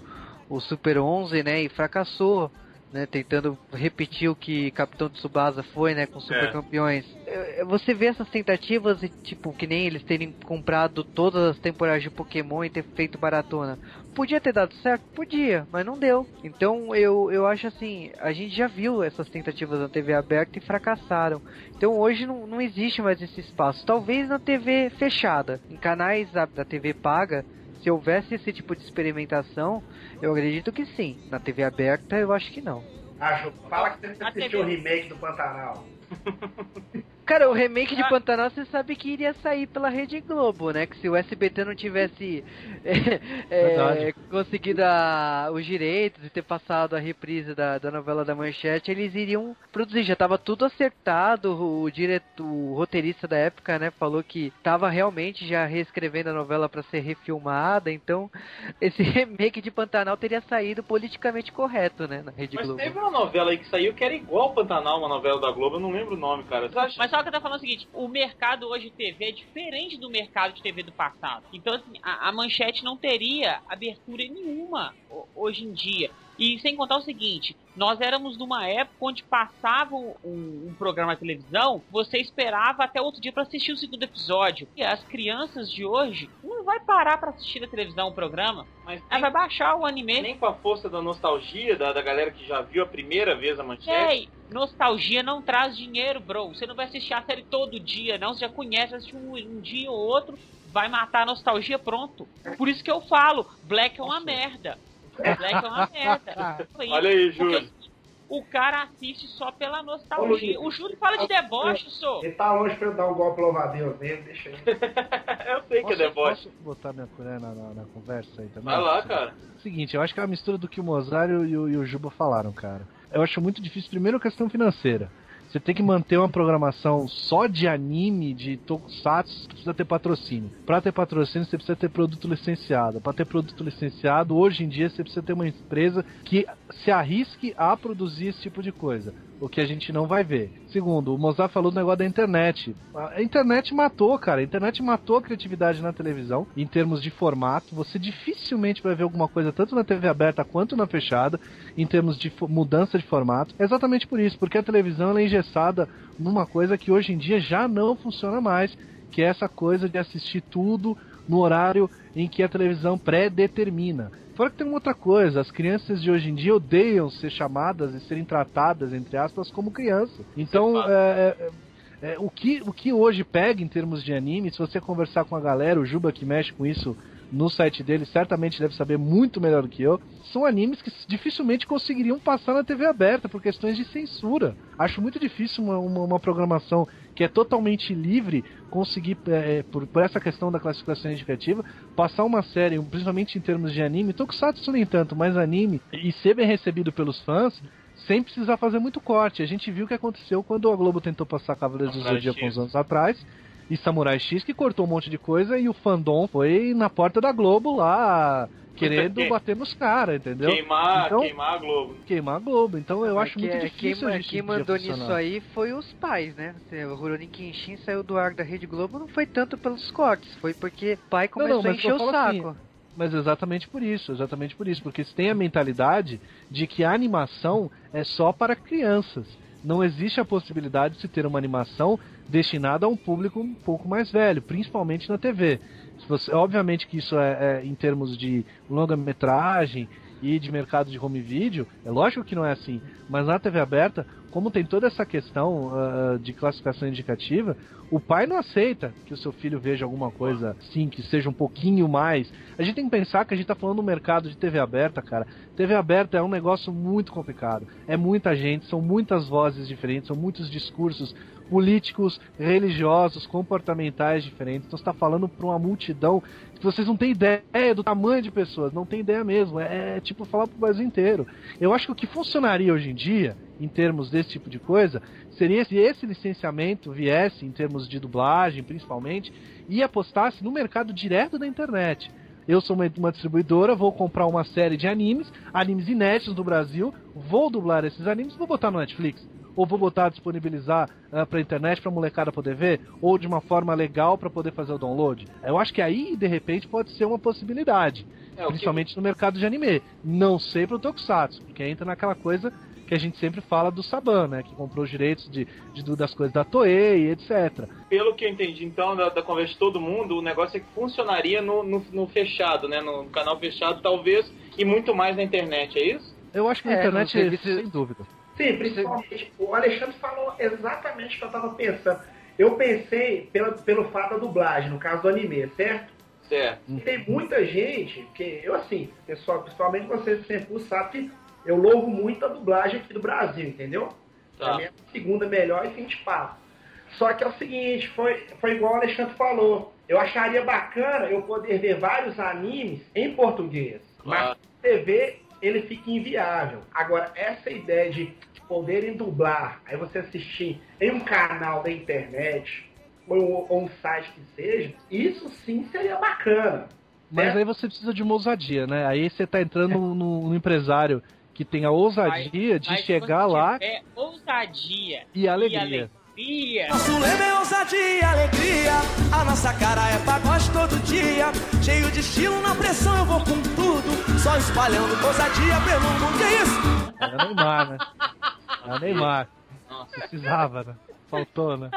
o Super 11, né, e fracassou. Né, tentando repetir o que Capitão Tsubasa foi, né, com Super Campeões. É, Você vê essas tentativas e tipo que nem eles terem comprado todas as temporadas de Pokémon e ter feito maratona. Podia ter dado certo? Podia, mas não deu. Então eu, eu acho assim, a gente já viu essas tentativas na TV aberta e fracassaram. Então hoje não, não existe mais esse espaço. Talvez na TV fechada, em canais da, da TV paga, se houvesse esse tipo de experimentação, eu acredito que sim. Na TV aberta, eu acho que não. Acho, fala que você assistiu o remake do Pantanal. Cara, o remake de Ah. Pantanal você sabe que iria sair pela Rede Globo, né? Que se o SBT não tivesse é, é, conseguido a- os direitos e ter passado a reprise da, da novela da Manchete, eles iriam produzir. Já tava tudo acertado. O, direto, o roteirista da época, né, falou que tava realmente já reescrevendo a novela para ser refilmada. Então, esse remake de Pantanal teria saído politicamente correto, né? Na Rede Mas Globo. teve uma novela aí que saiu que era igual Pantanal, uma novela da Globo, eu não lembro o nome, cara. Você acha? Mas eu tô falando o seguinte, o mercado hoje de TV é diferente do mercado de TV do passado. Então, assim, a, a manchete não teria abertura nenhuma ho- hoje em dia. E sem contar o seguinte, nós éramos numa época onde passava um, um programa na televisão, você esperava até outro dia pra assistir o segundo episódio. E as crianças de hoje não vai parar pra assistir na televisão o programa, Mas ela vai baixar o anime. nem com a força da nostalgia da, da galera que já viu a primeira vez a manchete. Ei, nostalgia não traz dinheiro, bro. Você não vai assistir a série todo dia, não. Você já conhece, assiste um, um dia ou outro, vai matar a nostalgia, pronto. Por isso que eu falo, Black é uma merda. Black é uma merda. Olha aí, Júlio. O cara assiste só pela Ô, nostalgia. Luiz. O Júlio fala de deboche, só. Ele tá longe pra eu dar um golpe louvadeus nele, deixa aí. eu sei que é deboche. posso botar minha colher na, na- na conversa aí também? Vai lá, cara. Seguinte, eu acho que é uma mistura do que o Mozart e o, e o- e o Juba falaram, cara. Eu acho muito difícil, primeiro, a questão financeira. Você tem que manter uma programação só de anime, de tokusatsu, você precisa ter patrocínio. Pra ter patrocínio, você precisa ter produto licenciado. Pra ter produto licenciado, hoje em dia, você precisa ter uma empresa que se arrisque a produzir esse tipo de coisa. O que a gente não vai ver. Segundo, o Mozart falou do negócio da internet. A internet matou, cara. A internet matou a criatividade na televisão, em termos de formato. Você dificilmente vai ver alguma coisa, tanto na TV aberta quanto na fechada, em termos de mudança de formato. É exatamente por isso, porque a televisão é engessada numa coisa que hoje em dia já não funciona mais, que é essa coisa de assistir tudo no horário em que a televisão pré-determina. Fora que tem uma outra coisa, as crianças de hoje em dia odeiam ser chamadas e serem tratadas, entre aspas, como criança. Então, fato. é, é, é, o, que, o que hoje pega em termos de anime, se você conversar com a galera, o Juba que mexe com isso no site dele, certamente deve saber muito melhor do que eu, são animes que dificilmente conseguiriam passar na TV aberta por questões de censura. Acho muito difícil uma, uma, uma programação que é totalmente livre conseguir, é, por, por essa questão da classificação indicativa, passar uma série, principalmente em termos de anime, Tokusatsu nem tanto, mas anime, e ser bem recebido pelos fãs, sem precisar fazer muito corte. A gente viu o que aconteceu quando a Globo tentou passar Cavaleiros do Zodíaco uns anos atrás, e Samurai X, que cortou um monte de coisa, e o fandom foi na porta da Globo lá, querendo Que- bater nos caras, entendeu? Queimar, Então- queimar a Globo. Queimar a Globo. Então eu Mas acho que- muito é, difícil quem, a gente quem mandou nisso aí foi os pais, né? O Rurouni Kenshin saiu do ar da Rede Globo não foi tanto pelos cortes, foi porque o pai começou não, a mas encher eu o falo saco. assim, Mas exatamente por isso, exatamente por isso, porque eles têm a mentalidade de que a animação é só para crianças. Não existe a possibilidade de se ter uma animação destinada a um público um pouco mais velho, principalmente na TV. Você- obviamente que isso é, é em termos de longa-metragem e de mercado de home video, é lógico que não é assim. Mas na TV aberta, como tem toda essa questão ah, de classificação indicativa, o pai não aceita que o seu filho veja alguma coisa assim, que seja um pouquinho mais. A gente tem que pensar que a gente tá falando do mercado de TV aberta, cara. TV aberta é um negócio muito complicado. É muita gente, são muitas vozes diferentes, são muitos discursos políticos, religiosos, comportamentais diferentes. Então você está falando para uma multidão que vocês não têm ideia do tamanho de pessoas, não tem ideia mesmo. É, é tipo falar pro Brasil inteiro. Eu acho que o que funcionaria hoje em dia, em termos desse tipo de coisa, seria se esse licenciamento viesse, em termos de dublagem principalmente, e apostasse no mercado direto da internet. Eu sou uma, uma distribuidora, vou comprar uma série de animes, animes inéditos do Brasil, vou dublar esses animes e vou botar no Netflix. Ou vou botar, disponibilizar uh, pra internet pra molecada poder ver, ou de uma forma legal pra poder fazer o download. Eu acho que aí, de repente, pode ser uma possibilidade. É, o que- principalmente no mercado de anime. Não sei pro Tokusatsu, porque entra naquela coisa que a gente sempre fala do Saban, né? Que comprou os direitos de, de das coisas da Toei, etc. Pelo que eu entendi, então, da, da conversa de todo mundo, o negócio é que funcionaria no, no, no fechado, né? No canal fechado, talvez, e muito mais na internet, é isso? Eu acho que na É, internet, serviço- sem dúvida. Sim, principalmente. O Alexandre falou exatamente o que eu tava pensando. Eu pensei pela, pelo fato da dublagem, no caso do anime, certo? Certo. E tem muita gente, que eu assim, pessoal, principalmente vocês sempre sabem que eu louvo muito a dublagem aqui do Brasil, entendeu? Tá. A minha segunda melhor e fim de papo. Só que é o seguinte, foi, foi igual o Alexandre falou. Eu acharia bacana eu poder ver vários animes em português. Claro. Mas na TV ele fica inviável. Agora, essa ideia de poderem dublar, aí você assistir em um canal da internet, ou, ou um site que seja, isso sim seria bacana. Mas É. aí você precisa de uma ousadia, né? Aí você tá entrando no, no empresário que tem a ousadia de Mas chegar lá tiver ousadia e alegria. alegria, Nosso lema é ousadia e alegria. A nossa cara é pagode todo dia. Cheio de estilo, na pressão eu vou com tudo. Só espalhando ousadia pelo mundo. Que isso? Era Neymar, né? Era Neymar. Nossa, Precisava, né? Faltou, né?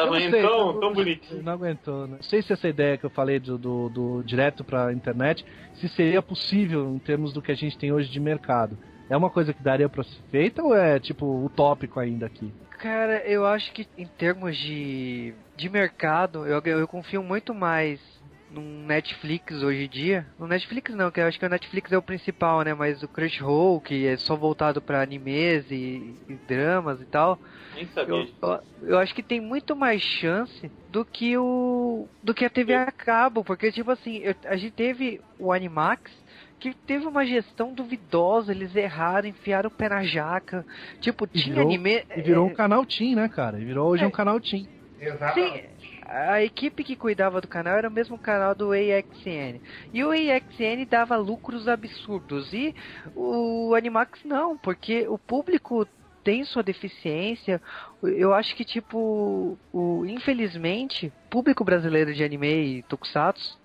Tava não indo sei, tão, eu- tão bonitinho. Não aguentou, né? Não sei se essa ideia que eu falei do, do, do direto pra internet, se seria possível em termos do que a gente tem hoje de mercado. É uma coisa que daria pra ser feita ou é, tipo, utópico ainda aqui? Cara, eu acho que em termos de, de mercado, eu, eu confio muito mais num Netflix hoje em dia. No Netflix não, que eu acho que o Netflix é o principal, né? Mas o Crunchyroll, que é só voltado pra animes e, e dramas e tal. Nem sabia Eu, eu, eu acho que tem muito mais chance do que o do que a TV a cabo, porque tipo assim, eu- a gente teve o Animax que teve uma gestão duvidosa, eles erraram, enfiaram o pé na jaca. Tipo, E tinha virou- anime. E virou é, um canal Team, né, cara? E virou hoje É. um canal Team. Exatamente. A equipe que cuidava do canal era o mesmo canal do AXN. E o AXN dava lucros absurdos. E o Animax não, porque o público tem sua deficiência. Eu acho que, tipo, o, infelizmente, público brasileiro de anime e tokusatsu,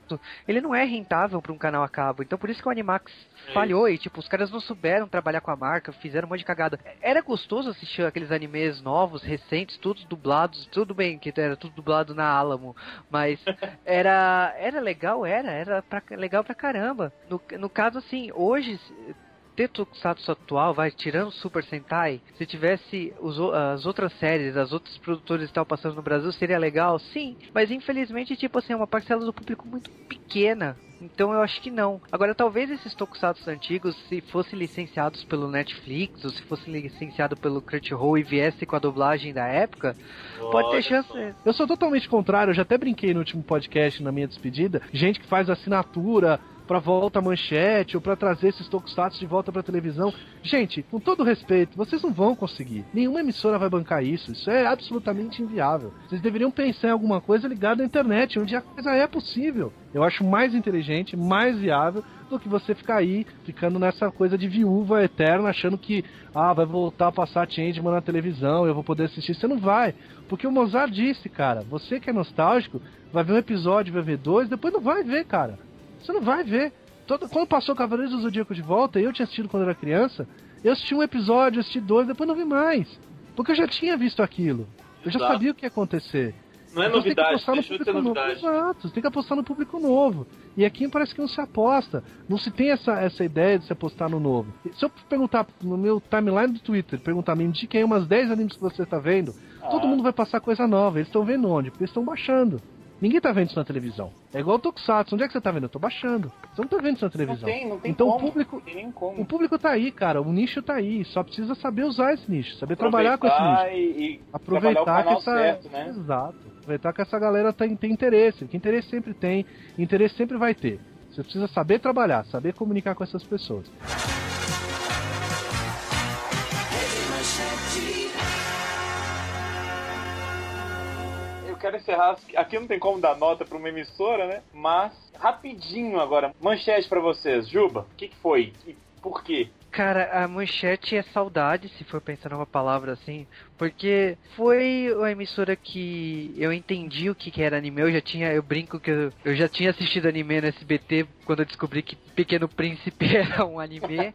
ele não é rentável para um canal a cabo. Então por isso que o Animax É falhou e, tipo, os caras não souberam trabalhar com a marca, fizeram um monte de cagada. Era gostoso assistir aqueles animes novos, recentes, todos dublados, tudo bem que era tudo dublado na Alamo, mas era era legal, era, era pra, legal pra caramba. No, no caso, assim, hoje ter Tokusatsu atual, vai, tirando Super Sentai, se tivesse os as outras séries, as outras produtoras que estavam passando no Brasil, seria legal? Sim, mas infelizmente, tipo assim, é uma parcela do público muito pequena. Então eu acho que não. Agora, talvez esses Tokusatsu antigos, se fossem licenciados pelo Netflix, ou se fossem licenciados pelo Crunchyroll e viesse com a dublagem da época, pode ter chance... só. Eu sou totalmente contrário, eu já até brinquei no último podcast, na minha despedida, gente que faz assinatura pra volta à manchete ou pra trazer esses tokusatsu de volta pra televisão. Gente, com todo respeito, vocês não vão conseguir. Nenhuma emissora vai bancar isso. Isso é absolutamente inviável. Vocês deveriam pensar em alguma coisa ligada à internet, onde a coisa é possível. Eu acho mais inteligente, mais viável do que você ficar aí ficando nessa coisa de viúva eterna, achando que ah, vai voltar a passar Changeman na televisão, eu vou poder assistir. Você não vai. Porque o Mozart disse, cara, você que é nostálgico, vai ver um episódio, vai ver dois, depois não vai ver, cara. Você não vai ver. Todo, quando passou Cavaleiros do Zodíaco de volta, eu tinha assistido quando era criança, eu assisti um episódio, assisti dois, depois não vi mais. Porque eu já tinha visto aquilo. Eu já Exato. sabia o que ia acontecer. Não é Então você tem que novidade, apostar no público novo. novidade. Exato, você tem que apostar no público novo. E aqui parece que não se aposta. Não se tem essa, essa ideia de se apostar no novo. Se eu perguntar no meu timeline do Twitter, perguntar, me indique aí umas 10 animes que você está vendo, todo Ah. mundo vai passar coisa nova. Eles estão vendo onde? Porque eles estão baixando. Ninguém tá vendo isso na televisão. É igual o Tokusatsu. Onde é que você tá vendo? Eu tô baixando. Você não tá vendo isso na Não televisão. tem, não tem então como. o público, Não o público tá aí, cara. O nicho tá aí. Só precisa saber usar esse nicho, saber trabalhar com esse nicho. E, e aproveitar que essa certo, né? exato aproveitar que essa galera tem, tem interesse que interesse sempre tem interesse sempre vai ter você precisa saber trabalhar saber comunicar com essas pessoas quero encerrar. Aqui não tem como dar nota pra uma emissora, né? Mas, rapidinho agora, manchete pra vocês. Juba, o que, que foi? E por quê? Cara, a manchete é saudade, se for pensar numa palavra assim, porque foi a emissora que eu entendi o que, era anime. Eu já tinha, eu brinco que eu, eu já tinha assistido anime no SBT quando eu descobri que Pequeno Príncipe era um anime,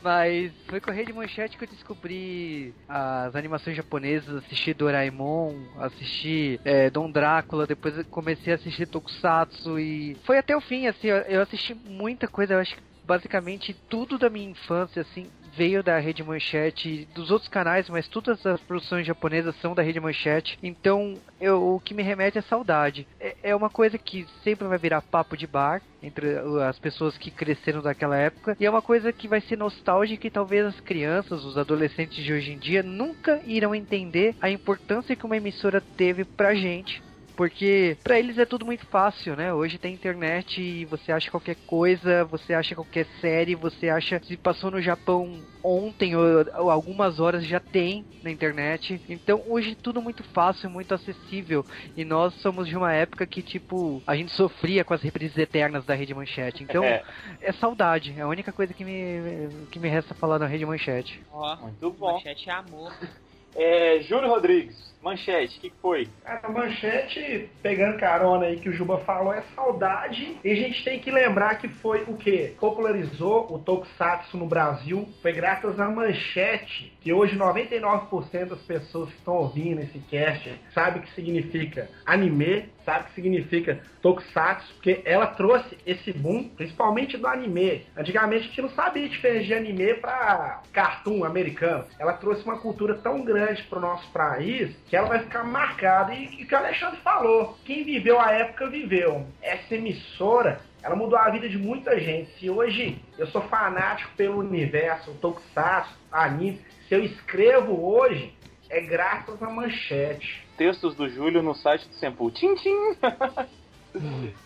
mas foi com a Rede Manchete que eu descobri as animações japonesas, assisti Doraemon, assisti é, Dom Drácula, depois comecei a assistir Tokusatsu e foi até o fim, assim, eu, eu assisti muita coisa, eu acho que basicamente tudo da minha infância, assim, veio da Rede Manchete, dos outros canais, mas todas as produções japonesas são da Rede Manchete. Então, eu, o que me remete é saudade. É, é uma coisa que sempre vai virar papo de bar entre as pessoas que cresceram daquela época. E é uma coisa que vai ser nostálgica e talvez as crianças, os adolescentes de hoje em dia, nunca irão entender a importância que uma emissora teve pra gente porque pra eles é tudo muito fácil, né? Hoje tem internet e você acha qualquer coisa, você acha qualquer série, você acha se passou no Japão ontem ou, ou algumas horas já tem na internet. Então hoje tudo muito fácil, muito acessível. E nós somos de uma época que tipo a gente sofria com as reprises eternas da Rede Manchete. Então É. é saudade, é a única coisa que me que me resta falar da Rede Manchete. Ó, Muito bom. manchete é amor. É, Júlio Rodrigues, manchete, o que, foi? A manchete, pegando carona aí que o Juba falou, é saudade. E a gente tem que lembrar que foi o que popularizou o Tokusatsu no Brasil. Foi graças à manchete, que hoje 99% das pessoas que estão ouvindo esse cast sabe o que significa anime, sabe o que significa Tokusatsu, porque ela trouxe esse boom, principalmente do anime. Antigamente a gente não sabia diferença de anime para cartoon americano. Ela trouxe uma cultura tão grande para o nosso país que ela vai ficar marcada. E e que o Alexandre falou, quem viveu a época viveu. Essa emissora ela mudou a vida de muita gente. Se hoje eu sou fanático pelo universo, Tokusatsu, anime, se eu escrevo hoje, é graças à manchete. Textos do Júlio no site do Sempu. Tchim, tchim.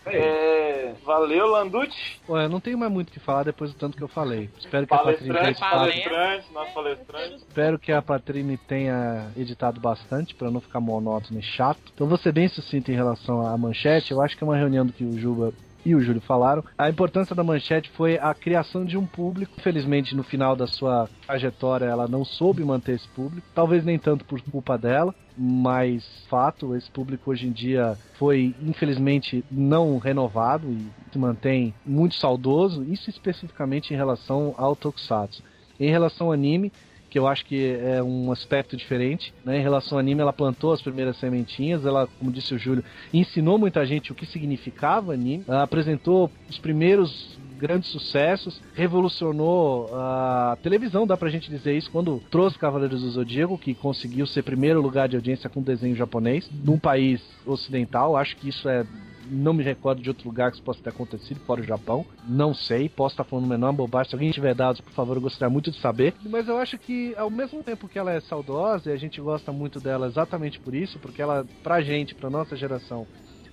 É, valeu, Landucci. Ué, não tenho mais muito o que falar depois do tanto que eu falei. Espero que a Patrine tenha Palestrante, editado, palestrante, nosso palestrante. espero que a Patrine tenha editado bastante pra não ficar monótono e chato. Então ser bem sucinto em relação à manchete. Eu acho que é uma reunião do que o Juba e o Júlio falaram. A importância da manchete foi a criação de um público. Infelizmente, no final da sua trajetória, ela não soube manter esse público. Talvez nem tanto por culpa dela, mas fato, esse público hoje em dia foi infelizmente não renovado e se mantém muito saudoso. Isso especificamente em relação ao Tokusatsu. Em relação ao anime, que eu acho que é um aspecto diferente. Né? Em relação ao anime, ela plantou as primeiras sementinhas, ela, como disse o Júlio, ensinou muita gente o que significava anime, apresentou os primeiros grandes sucessos, revolucionou a televisão, dá pra gente dizer isso, quando trouxe Cavaleiros do Zodíaco, que conseguiu ser primeiro lugar de audiência com desenho japonês, num país ocidental, acho que isso é não me recordo de outro lugar que isso possa ter acontecido, fora o Japão. Não sei, posso estar falando menor bobagem. Se alguém tiver dados, por favor, eu gostaria muito de saber. Mas eu acho que, ao mesmo tempo que ela é saudosa, e a gente gosta muito dela exatamente por isso, porque ela, pra gente, pra nossa geração,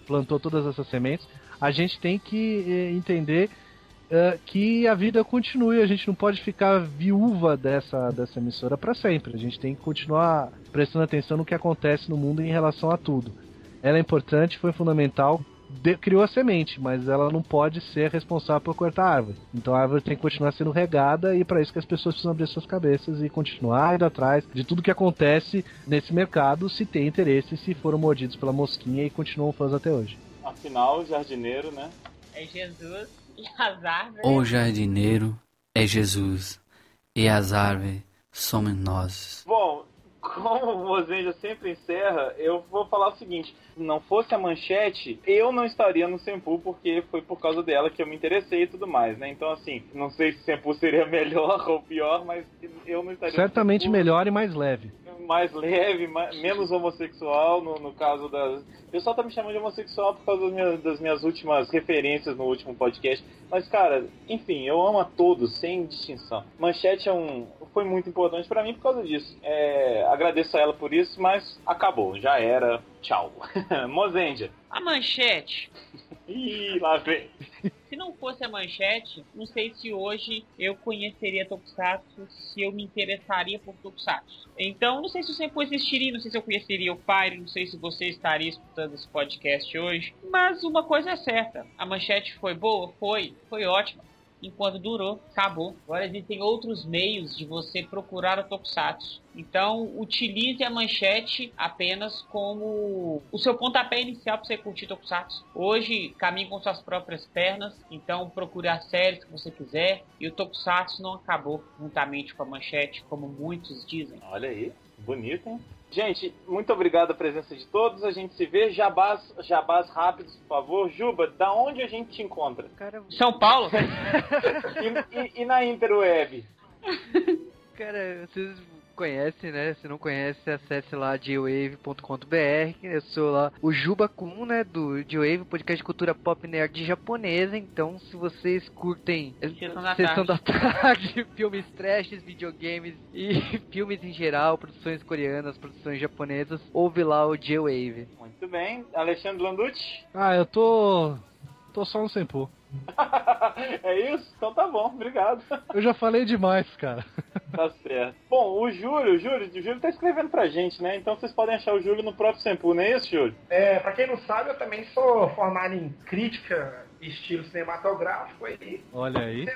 plantou todas essas sementes, a gente tem que eh, entender eh, que a vida continue. A gente não pode ficar viúva dessa, dessa emissora para sempre. A gente tem que continuar prestando atenção no que acontece no mundo em relação a tudo. Ela é importante, foi fundamental, de- criou a semente, mas ela não pode ser responsável por cortar a árvore. Então a árvore tem que continuar sendo regada e para isso que as pessoas precisam abrir suas cabeças e continuar indo atrás de tudo que acontece nesse mercado, se tem interesse, se foram mordidos pela mosquinha e continuam fãs até hoje. Afinal, o jardineiro, né? É Jesus e as árvores. O jardineiro é Jesus e as árvores somos nós. Bom, como o Mozenja sempre encerra, eu vou falar o seguinte: se não fosse a manchete, eu não estaria no Sempu, porque foi por causa dela que eu me interessei e tudo mais, né? Então, assim, não sei se o Sempu seria melhor ou pior, mas eu não estaria Certamente melhor e mais leve. mais leve, ma- menos homossexual no, no caso das. O pessoal tá me chamando de homossexual por causa das minhas, das minhas últimas referências no último podcast. Mas, cara, enfim, eu amo a todos, sem distinção. Manchete é um. Foi muito importante pra mim por causa disso. É, agradeço a ela por isso, mas acabou, já era. Tchau. Mozendia. A manchete. Ih, lá vem. Se não fosse a manchete, não sei se hoje eu conheceria Tokusatsu, se eu me interessaria por Tokusatsu. Então, não sei se o Senpu existiria, não sei se eu conheceria o Fire, não sei se você estaria escutando esse podcast hoje. Mas uma coisa é certa, a manchete foi boa? Foi, foi ótima. Enquanto durou, acabou. Agora existem outros meios de você procurar o Tokusatsu. Então, utilize a manchete apenas como o seu pontapé inicial para você curtir Tokusatsu. Hoje, caminhe com suas próprias pernas, então procure as séries que você quiser. E o Tokusatsu não acabou juntamente com a manchete, como muitos dizem. Olha aí, bonito, hein? Gente, muito obrigado a presença de todos. A gente se vê. Jabás, jabás rápidos, por favor. Juba, da onde a gente te encontra? Cara, São Paulo? E, e- e na Interweb? cara, vocês conhecem, né? Se não conhece, acesse lá gwave.com.br. Eu sou lá o Juba Kun, né? Do Gwave, podcast de cultura pop nerd japonesa. Então, se vocês curtem Sessão da Sessão tarde. da tarde, filmes trashes, videogames e filmes em geral, produções coreanas, produções japonesas, ouve lá o G-Wave. Muito bem. Alexandre Landucci? Ah, eu tô. tô só no Senpu. é isso? Então tá bom, obrigado. Eu já falei demais, cara. Tá certo. Bom, o Júlio, o Júlio, o Júlio tá escrevendo pra gente, né? Então vocês podem achar o Júlio no próprio Sempu, não é isso, Júlio? É, pra quem não sabe, eu também sou formado em crítica e estilo cinematográfico aí. Olha aí.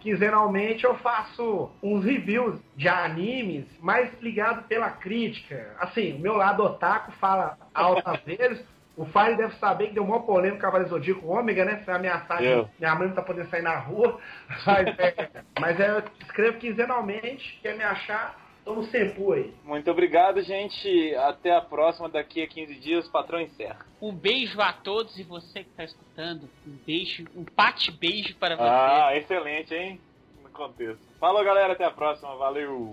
Quinzenalmente eu faço uns reviews de animes mais ligado pela crítica. Assim, o meu lado otaku fala altas vezes. O Fire deve saber que deu uma polêmica com o Cavaleiro Zodíaco Ômega, né? Se ameaçar Eu. que minha mãe não tá podendo sair na rua. Mas é, mas é, eu escrevo quinzenalmente, quer me achar, tô no Sempu aí. Muito obrigado, gente. Até a próxima. Daqui a 15 dias, o patrão encerra. Um beijo a todos e você que está escutando, um beijo, um pate-beijo para você. Ah, excelente, hein? No contexto. Falou, galera. Até a próxima. Valeu.